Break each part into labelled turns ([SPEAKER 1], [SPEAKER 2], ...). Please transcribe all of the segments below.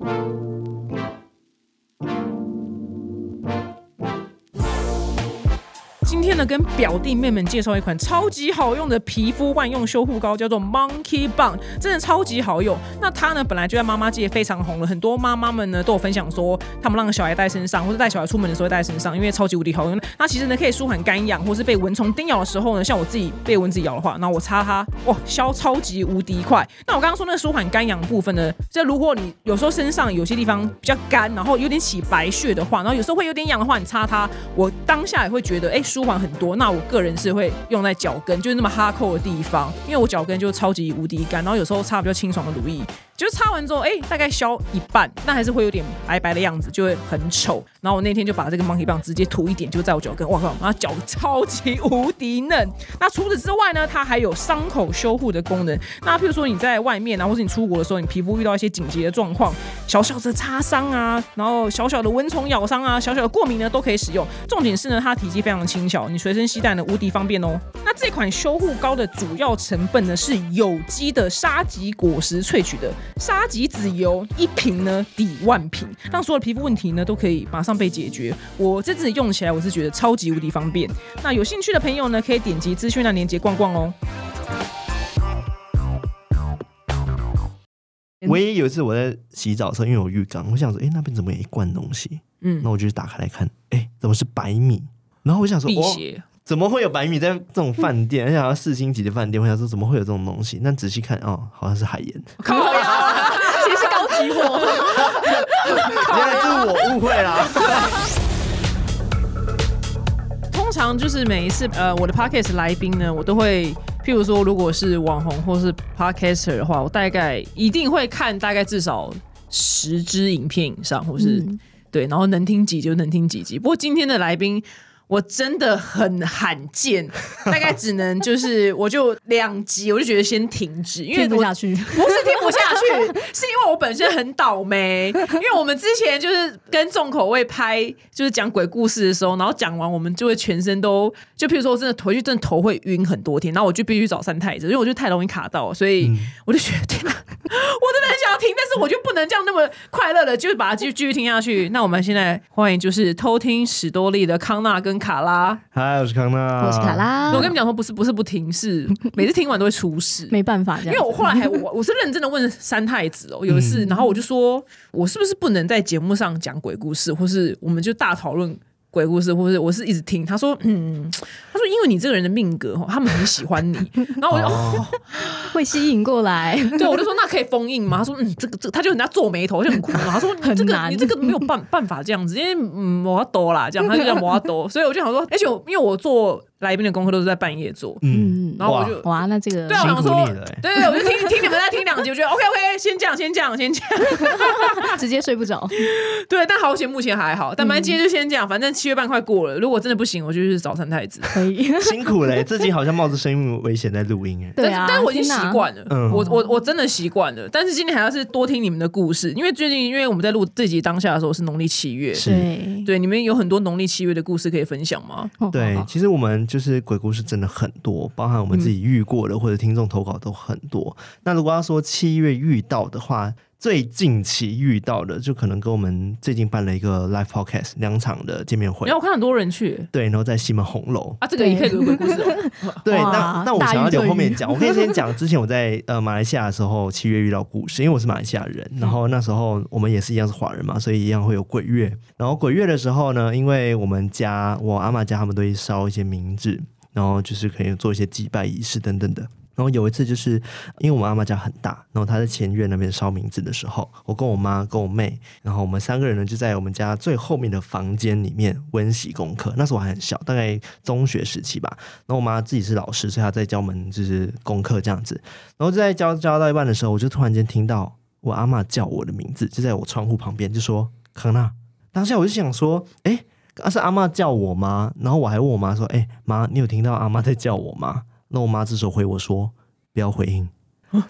[SPEAKER 1] Música 今天呢，跟表弟妹们介绍一款超级好用的皮肤万用修护膏，叫做 Monkey Bang，真的超级好用。那它呢，本来就在妈妈界非常红了，很多妈妈们呢都有分享说，他们让小孩带身上，或者带小孩出门的时候带身上，因为超级无敌好用。那其实呢，可以舒缓干痒，或是被蚊虫叮咬的时候呢，像我自己被蚊子咬的话，那我擦它，哇，消超级无敌快。那我刚刚说那个舒缓干痒部分呢，就如果你有时候身上有些地方比较干，然后有点起白屑的话，然后有时候会有点痒的话，你擦它，我当下也会觉得，哎，舒舒缓很多。那我个人是会用在脚跟，就是那么哈扣的地方，因为我脚跟就超级无敌干，然后有时候擦比较清爽的乳液。就是擦完之后，哎，大概消一半，那还是会有点白白的样子，就会很丑。然后我那天就把这个 monkey 棒直接涂一点，就在我脚跟，哇靠，然后脚超级无敌嫩。那除此之外呢，它还有伤口修护的功能。那譬如说你在外面啊，或是你出国的时候，你皮肤遇到一些紧急的状况，小小的擦伤啊，然后小小的蚊虫咬伤啊，小小的过敏呢，都可以使用。重点是呢，它体积非常轻巧，你随身携带呢无敌方便哦。那这款修护膏的主要成分呢是有机的沙棘果实萃取的。沙棘籽油一瓶呢抵万瓶，让所有的皮肤问题呢都可以马上被解决。我这次用起来，我是觉得超级无敌方便。那有兴趣的朋友呢，可以点击资讯栏链接逛逛哦。
[SPEAKER 2] 唯一有一次我在洗澡的时候，因为有浴缸，我想说，哎，那边怎么有一罐东西？嗯，那我就打开来看，哎，怎么是白米？然后我想说，
[SPEAKER 1] 哦。
[SPEAKER 2] 怎么会有白米在这种饭店？而且要四星级的饭店，我想说怎么会有这种东西？但仔细看哦，好像是海盐。
[SPEAKER 1] 靠呀，其实是高级货。
[SPEAKER 2] 原来是我误会了。
[SPEAKER 1] 通常就是每一次呃，我的 podcast 来宾呢，我都会，譬如说，如果是网红或是 podcaster 的话，我大概一定会看大概至少十支影片以上，或是对，然后能听几集就能听几集。不过今天的来宾。我真的很罕见，大概只能就是我就两集，我就觉得先停止，
[SPEAKER 3] 因为听不下去，不
[SPEAKER 1] 是听不下去，是因为我本身很倒霉，因为我们之前就是跟重口味拍，就是讲鬼故事的时候，然后讲完我们就会全身都，就譬如说我真的回去真的头会晕很多天，然后我就必须找三太子，因为我就太容易卡到，所以我就觉得天哪，我真的很想要停，但是我就不能这样那么快乐的，就是把它继续继续听下去。那我们现在欢迎就是偷听史多利的康纳跟。卡拉，
[SPEAKER 2] 嗨，我是康纳，
[SPEAKER 3] 我是卡拉。
[SPEAKER 1] 我跟你们讲说，不是不是不停，是每次听完都会出事，
[SPEAKER 3] 没办法，因
[SPEAKER 1] 为我后来还 我我是认真的问三太子哦，有一次，然后我就说，我是不是不能在节目上讲鬼故事，或是我们就大讨论。鬼故事，或者我是一直听。他说，嗯，他说因为你这个人的命格哈，他们很喜欢你，然后我就
[SPEAKER 3] 会吸引过来，
[SPEAKER 1] 对，我就说那可以封印吗？他说嗯，这个这他就人家皱眉头就很苦恼，他说 这个你这个没有办办法这样子，因为嗯摩多啦这样，他就叫摩多，所以我就想说，而且因为我做。来宾的功课都是在半夜做，嗯，然后我就
[SPEAKER 3] 哇，那这个
[SPEAKER 1] 对啊，我说对对，我就听听你们在听两集，我觉得 OK OK，先讲先讲先讲，
[SPEAKER 3] 直接睡不着。
[SPEAKER 1] 对，但好险目前还好，但反正今天就先讲，反正七月半快过了，如果真的不行，我就去找三太子。
[SPEAKER 3] 可以，
[SPEAKER 2] 辛苦嘞，自己好像冒着生命危险在录音哎。
[SPEAKER 3] 对啊，
[SPEAKER 1] 但是我已经习惯了，我我我真的习惯了。但是今天还要是多听你们的故事，因为最近因为我们在录这集当下的时候是农历七月，
[SPEAKER 3] 对
[SPEAKER 1] 对，你们有很多农历七月的故事可以分享吗？
[SPEAKER 2] 对，其实我们就是鬼故事。真的很多，包含我们自己遇过的，或者听众投稿都很多。那如果要说七月遇到的话，最近期遇到的，就可能跟我们最近办了一个 live podcast 两场的见面会。
[SPEAKER 1] 然后我看很多人去，
[SPEAKER 2] 对，然后在西门红楼
[SPEAKER 1] 啊，这个也可以鬼故事。
[SPEAKER 2] 对，那那我想要留后面讲，我可以 先讲之前我在呃马来西亚的时候，七月遇到故事，因为我是马来西亚人，然后那时候我们也是一样是华人嘛，所以一样会有鬼月。然后鬼月的时候呢，因为我们家我阿妈家他们都会烧一些冥纸。然后就是可以做一些祭拜仪式等等的。然后有一次，就是因为我们阿妈家很大，然后她在前院那边烧名字的时候，我跟我妈跟我妹，然后我们三个人呢就在我们家最后面的房间里面温习功课。那时候我还很小，大概中学时期吧。然后我妈自己是老师，所以她在教我们就是功课这样子。然后就在教教到一半的时候，我就突然间听到我阿妈叫我的名字，就在我窗户旁边，就说“康娜”。当下我就想说，哎。那是阿妈叫我吗？然后我还问我妈说：“哎，妈，你有听到阿妈在叫我吗？”那我妈这时候回我说：“不要回应。”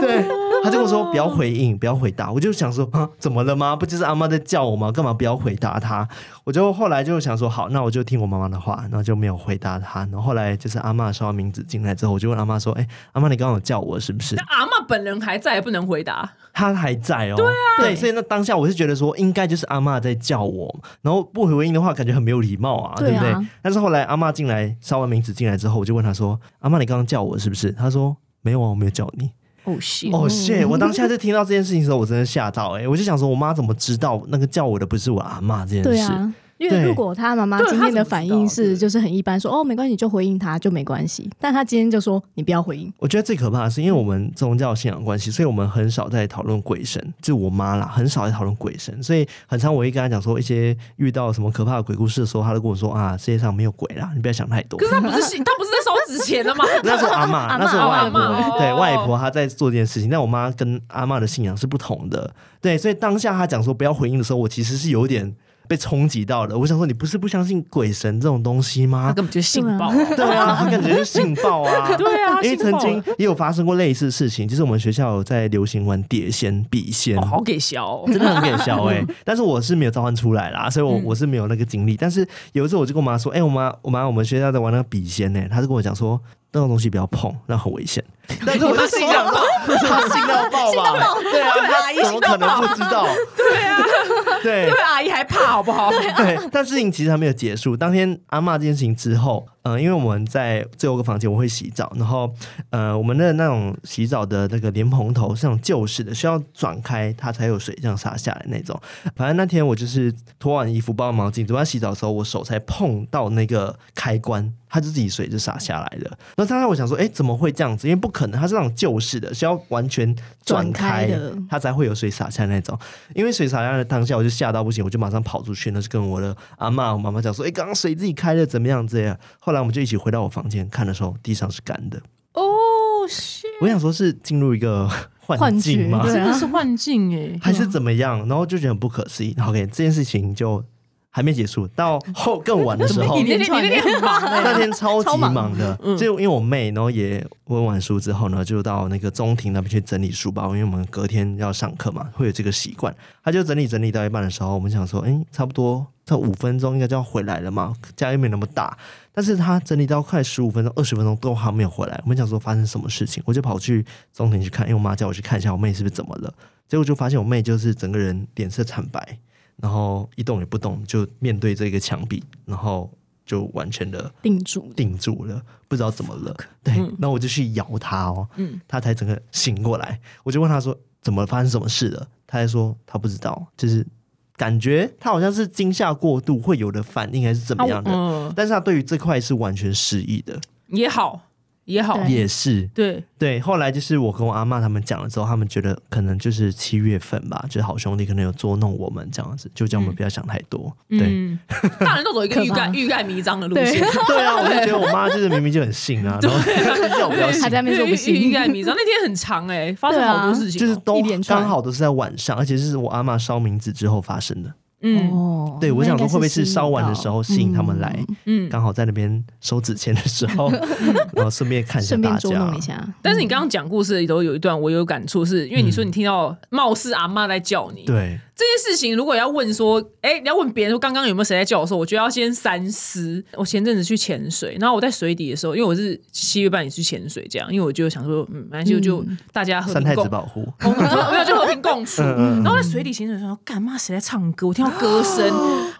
[SPEAKER 2] 对。他就跟我说不要回应，不要回答。我就想说啊，怎么了吗？不就是阿妈在叫我吗？干嘛不要回答他？我就后来就想说好，那我就听我妈妈的话，然后就没有回答他。然后后来就是阿妈说名字进来之后，我就问阿妈说：“哎，阿妈你刚刚有叫我是不是？”
[SPEAKER 1] 阿妈本人还在，不能回答。
[SPEAKER 2] 他还在哦。对啊，对，所以那当下我是觉得说应该就是阿妈在叫我，然后不回应的话，感觉很没有礼貌啊，对不对？但是后来阿妈进来，烧完名字进来之后，我就问他说：“阿妈你刚刚叫我是不是？”他说。没有啊，我没有叫你。
[SPEAKER 1] 哦谢，
[SPEAKER 2] 哦谢，我当下就听到这件事情的时候，我真的吓到哎！我就想说，我妈怎么知道那个叫我的不是我阿妈这件事？
[SPEAKER 3] 因为如果他妈妈今天的反应是就是很一般，说哦没关系就回应他就没关系，但他今天就说你不要回应。
[SPEAKER 2] 我觉得最可怕的是，因为我们宗教信仰关系，所以我们很少在讨论鬼神，就我妈啦，很少在讨论鬼神，所以很常我一跟他讲说一些遇到什么可怕的鬼故事的时候，他都跟我说啊世界上没有鬼啦，你不要想太多。
[SPEAKER 1] 可是他不是信，他不是在烧纸钱的吗？
[SPEAKER 2] 那是阿妈，那是外婆，对外婆她在做这件事情，但我妈跟阿妈的信仰是不同的，对，所以当下他讲说不要回应的时候，我其实是有点。被冲击到了，我想说，你不是不相信鬼神这种东西吗？
[SPEAKER 1] 他根本就信报，
[SPEAKER 2] 对啊，他感觉是信报啊，
[SPEAKER 1] 对啊，
[SPEAKER 2] 因为曾经也有发生过类似的事情，就是我们学校有在流行玩碟仙、笔仙，
[SPEAKER 1] 好给笑，
[SPEAKER 2] 真的很给笑哎，但是我是没有召唤出来啦，所以我我是没有那个经历。但是有一次我就跟我妈说，哎，我妈我妈我们学校在玩那个笔仙呢，她就跟我讲说。那种东西不要碰，那很危险。但是我就信到爆，他心到爆吧？对啊，阿姨怎么可能不知道？
[SPEAKER 1] 对啊，
[SPEAKER 2] 对，
[SPEAKER 1] 因为阿姨还怕，好不好？
[SPEAKER 2] 对，但事情其实还没有结束。当天阿妈这件事情之后，嗯，因为我们在最后一个房间我会洗澡，然后呃，我们的那种洗澡的那个莲蓬头是那种旧式的，需要转开它才有水这样洒下来那种。反正那天我就是脱完衣服包毛巾，准备洗澡的时候，我手才碰到那个开关。它就自己水就洒下来了。那当时我想说，哎，怎么会这样子？因为不可能，它是那种旧式的，需要完全转开的，它才会有水洒下来那种。因为水洒下来的当下，我就吓到不行，我就马上跑出去，那就跟我的阿妈、我妈妈讲说，哎，刚刚水自己开了，怎么样？这样。后来我们就一起回到我房间看的时候，地上是干的。
[SPEAKER 1] 哦，
[SPEAKER 2] 我想说是进入一个 幻境吗？
[SPEAKER 1] 真的是幻境哎，
[SPEAKER 2] 还是怎么样？然后就觉得很不可思议。OK，这件事情就。还没结束，到后 更晚的时候，
[SPEAKER 1] 那天那天，
[SPEAKER 2] 那天超级忙的。就因为我妹，然后也温完书之后呢，就到那个中庭那边去整理书包，因为我们隔天要上课嘛，会有这个习惯。她就整理整理到一半的时候，我们想说，哎，差不多这五分钟应该就要回来了嘛，家又没那么大。但是她整理到快十五分钟、二十分钟都还没有回来，我们想说发生什么事情，我就跑去中庭去看，因为我妈叫我去看一下我妹是不是怎么了。结果就发现我妹就是整个人脸色惨白。然后一动也不动，就面对这个墙壁，然后就完全的
[SPEAKER 3] 定住，
[SPEAKER 2] 定住了，不知道怎么了。对，然后我就去摇他哦，嗯，他才整个醒过来。我就问他说：“怎么发生什么事了？”他还说他不知道，就是感觉他好像是惊吓过度会有的反应，还是怎么样的。但是他对于这块是完全失忆的，
[SPEAKER 1] 也好。也好，
[SPEAKER 2] 也是。
[SPEAKER 1] 对。
[SPEAKER 2] 对。后来就是我跟我阿妈他们讲了之后，他们觉得可能就是七月份吧，就是好兄弟可能有捉弄我们这样子，就叫我们不要想太多。对，
[SPEAKER 1] 大人都走一个欲盖 欲盖弥彰的路线。
[SPEAKER 2] 对。啊，我就觉得我妈就是明明就很信啊，然后叫我不要信，
[SPEAKER 3] 在那边说不信。
[SPEAKER 1] 欲盖弥彰。那天很长哎，发生好多事情，
[SPEAKER 2] 就是都刚好都是在晚上，而且是我阿妈烧冥纸之后发生的。嗯，对，我想说会不会是烧完的时候吸引他们来？嗯，刚好在那边收纸钱的时候，然后顺便看一下大家。
[SPEAKER 1] 但是你刚刚讲故事里头有一段我有感触，是因为你说你听到貌似阿妈在叫你。
[SPEAKER 2] 对。
[SPEAKER 1] 这件事情如果要问说，哎，你要问别人说刚刚有没有谁在叫我？说我觉得要先三思。我前阵子去潜水，然后我在水底的时候，因为我是七月半也去潜水，这样，因为我就想说，嗯，反正就就大家和平共
[SPEAKER 2] 保护，
[SPEAKER 1] 没有就和平共处。然后在水底潜水的时候，干嘛谁在唱歌？我听到歌声，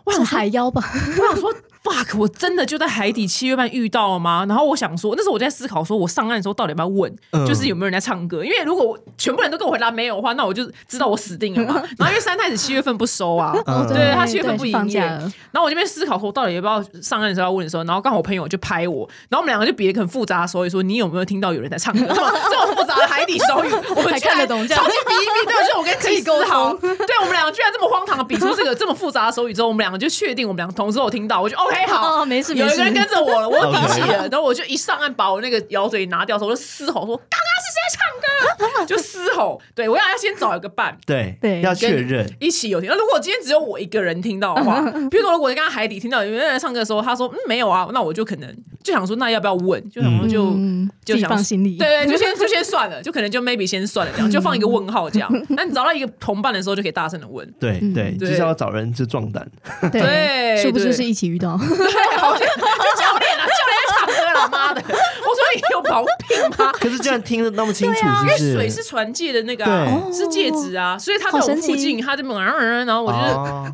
[SPEAKER 1] 我想
[SPEAKER 3] 海妖吧，
[SPEAKER 1] 我想说。fuck！我真的就在海底七月半遇到了吗？然后我想说，那时候我在思考，说我上岸的时候到底要不要问，就是有没有人在唱歌？因为如果全部人都跟我回答没有的话，那我就知道我死定了嘛。然后因为三太子七月份不收啊，对他七月份不营业。然后我这边思考说，到底要不要上岸的时候要问的时候，然后刚好我朋友就拍我，然后我们两个就比一个很复杂的手语说：“你有没有听到有人在唱歌？” 这么复杂的海底手语，我们
[SPEAKER 3] 看得懂，超
[SPEAKER 1] 级比一比，对，就是我跟可以沟通。对我们两个居然这么荒唐的比出这个这么复杂的手语之后，我们两个就确定我们两个同时有听到，我就 OK 好，
[SPEAKER 3] 没事，
[SPEAKER 1] 有一个人跟着我了，我有底气了，然后我就一上岸把我那个咬嘴拿掉的时候，我就嘶吼说：“刚刚是谁唱歌？” 就嘶吼，对我要要先找一个伴，
[SPEAKER 2] 对
[SPEAKER 3] 对，
[SPEAKER 2] 要确认
[SPEAKER 1] 一起有听。那如果今天只有我一个人听到的话，比如说如果刚刚海底听到有人在唱歌的时候，他说嗯没有啊，那我就可能就想说那要不要问？就想说就就想
[SPEAKER 3] 放心里，
[SPEAKER 1] 对对，就先就先算了，就可能就 maybe 先算了这样，就放一个问号这样。那你找到一个同伴的时候，就可以大声的问。
[SPEAKER 2] 对对，就是要找人就壮胆。
[SPEAKER 1] 对，
[SPEAKER 3] 是不是是一起遇到？
[SPEAKER 1] 对，好像就教练啊，教练在唱歌了，妈的！我说你有毛病吗？
[SPEAKER 2] 可是这样听得那么清楚，
[SPEAKER 1] 因为水是船界的那个，是戒指啊，所以他在我附近，他就猛然然后我就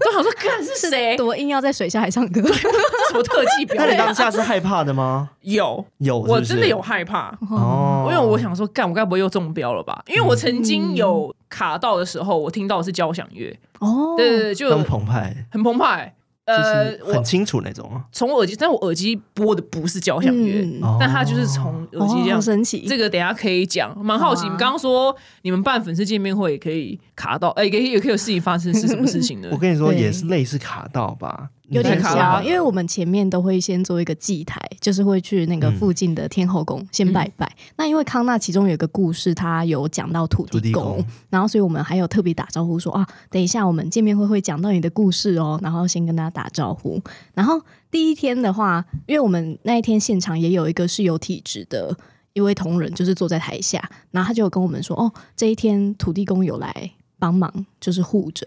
[SPEAKER 1] 都想说，看 是谁？
[SPEAKER 3] 多硬要在水下还唱歌？
[SPEAKER 1] 什么特技表演？
[SPEAKER 2] 那你当下是害怕的吗？
[SPEAKER 1] 有
[SPEAKER 2] 有，
[SPEAKER 1] 我真的有害怕哦，因为我想说，干我该不会又中标了吧？因为我曾经有卡到的时候，我听到的是交响乐哦，对对对，就
[SPEAKER 2] 很澎湃，
[SPEAKER 1] 很澎湃。呃，
[SPEAKER 2] 很清楚那种啊。
[SPEAKER 1] 从耳机，但我耳机播的不是交响乐，但它就是从耳机这样
[SPEAKER 3] 神奇。
[SPEAKER 1] 这个等下可以讲，蛮好奇。你刚刚说你们办粉丝见面会可以卡到，哎，可以也可以有事情发生，是什么事情呢？
[SPEAKER 2] 我跟你说，也是类似卡到吧。
[SPEAKER 3] 有点像，因为我们前面都会先做一个祭台，就是会去那个附近的天后宫先拜拜。那因为康纳其中有一个故事，他有讲到土地公，然后所以我们还有特别打招呼说啊，等一下我们见面会会讲到你的故事哦，然后先跟大家打招呼。然后第一天的话，因为我们那一天现场也有一个是有体质的一位同仁，就是坐在台下，然后他就跟我们说，哦，这一天土地公有来帮忙，就是护着。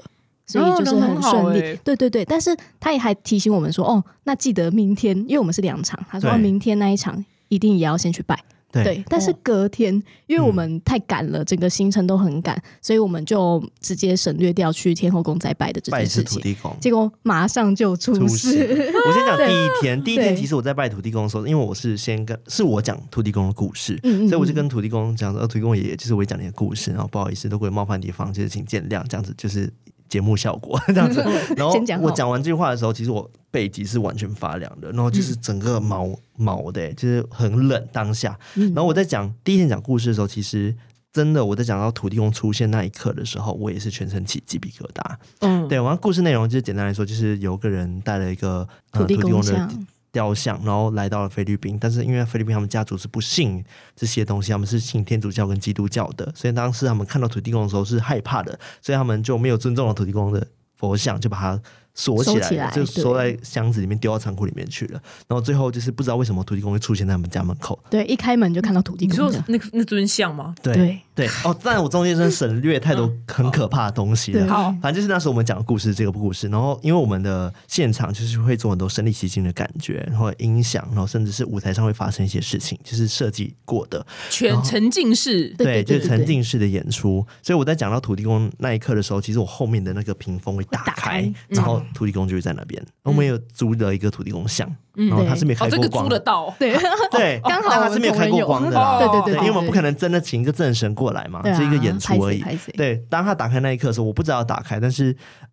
[SPEAKER 3] 所以就是很顺利，对对对。但是他也还提醒我们说，哦，那记得明天，因为我们是两场，他说明天那一场一定也要先去拜。对，但是隔天，因为我们太赶了，整个行程都很赶，所以我们就直接省略掉去天后宫再拜的这件事情。结果马上就出事。
[SPEAKER 2] 我先讲第一天，第一天其实我在拜土地公的时候，因为我是先跟是我讲土地公的故事，所以我就跟土地公讲说，土地公爷爷就是我讲你的故事，然后不好意思，如果有冒犯地方，就是请见谅，这样子就是。节目效果 这样子，然后我讲完这句话的时候，其实我背脊是完全发凉的，然后就是整个毛毛的，就是很冷当下。然后我在讲第一天讲故事的时候，其实真的我在讲到土地公出现那一刻的时候，我也是全身起鸡皮疙瘩。嗯，对，完故事内容就是简单来说，就是有个人带了一个
[SPEAKER 3] 土地公的。
[SPEAKER 2] 雕像，然后来到了菲律宾，但是因为菲律宾他们家族是不信这些东西，他们是信天主教跟基督教的，所以当时他们看到土地公的时候是害怕的，所以他们就没有尊重了土地公的佛像，就把它。锁起来，就锁在箱子里面，丢到仓库里面去了。然后最后就是不知道为什么土地公会出现在他们家门口。
[SPEAKER 3] 对，一开门就看到土地公。
[SPEAKER 1] 你说那那尊像吗？
[SPEAKER 2] 对对 哦，但我中间真的省略太多很可怕的东西了。
[SPEAKER 1] 好，
[SPEAKER 2] 反正就是那时候我们讲的故事，这个故事。然后因为我们的现场就是会做很多身临其境的感觉，然后音响，然后甚至是舞台上会发生一些事情，就是设计过的
[SPEAKER 1] 全沉浸式。
[SPEAKER 2] 对，就是沉浸式的演出。所以我在讲到土地公那一刻的时候，其实我后面的那个屏风会打开，然后土地公就会在那。边，我们有租了一个土地公像，然后他是没开过光，
[SPEAKER 1] 租得到，
[SPEAKER 3] 对
[SPEAKER 2] 对，
[SPEAKER 3] 刚好
[SPEAKER 2] 他是没有开过光的，
[SPEAKER 3] 对对对，
[SPEAKER 2] 因为我们不可能真的请一个正神过来嘛，是一个演出而已。对，当他打开那一刻的时候，我不知道要打开，但是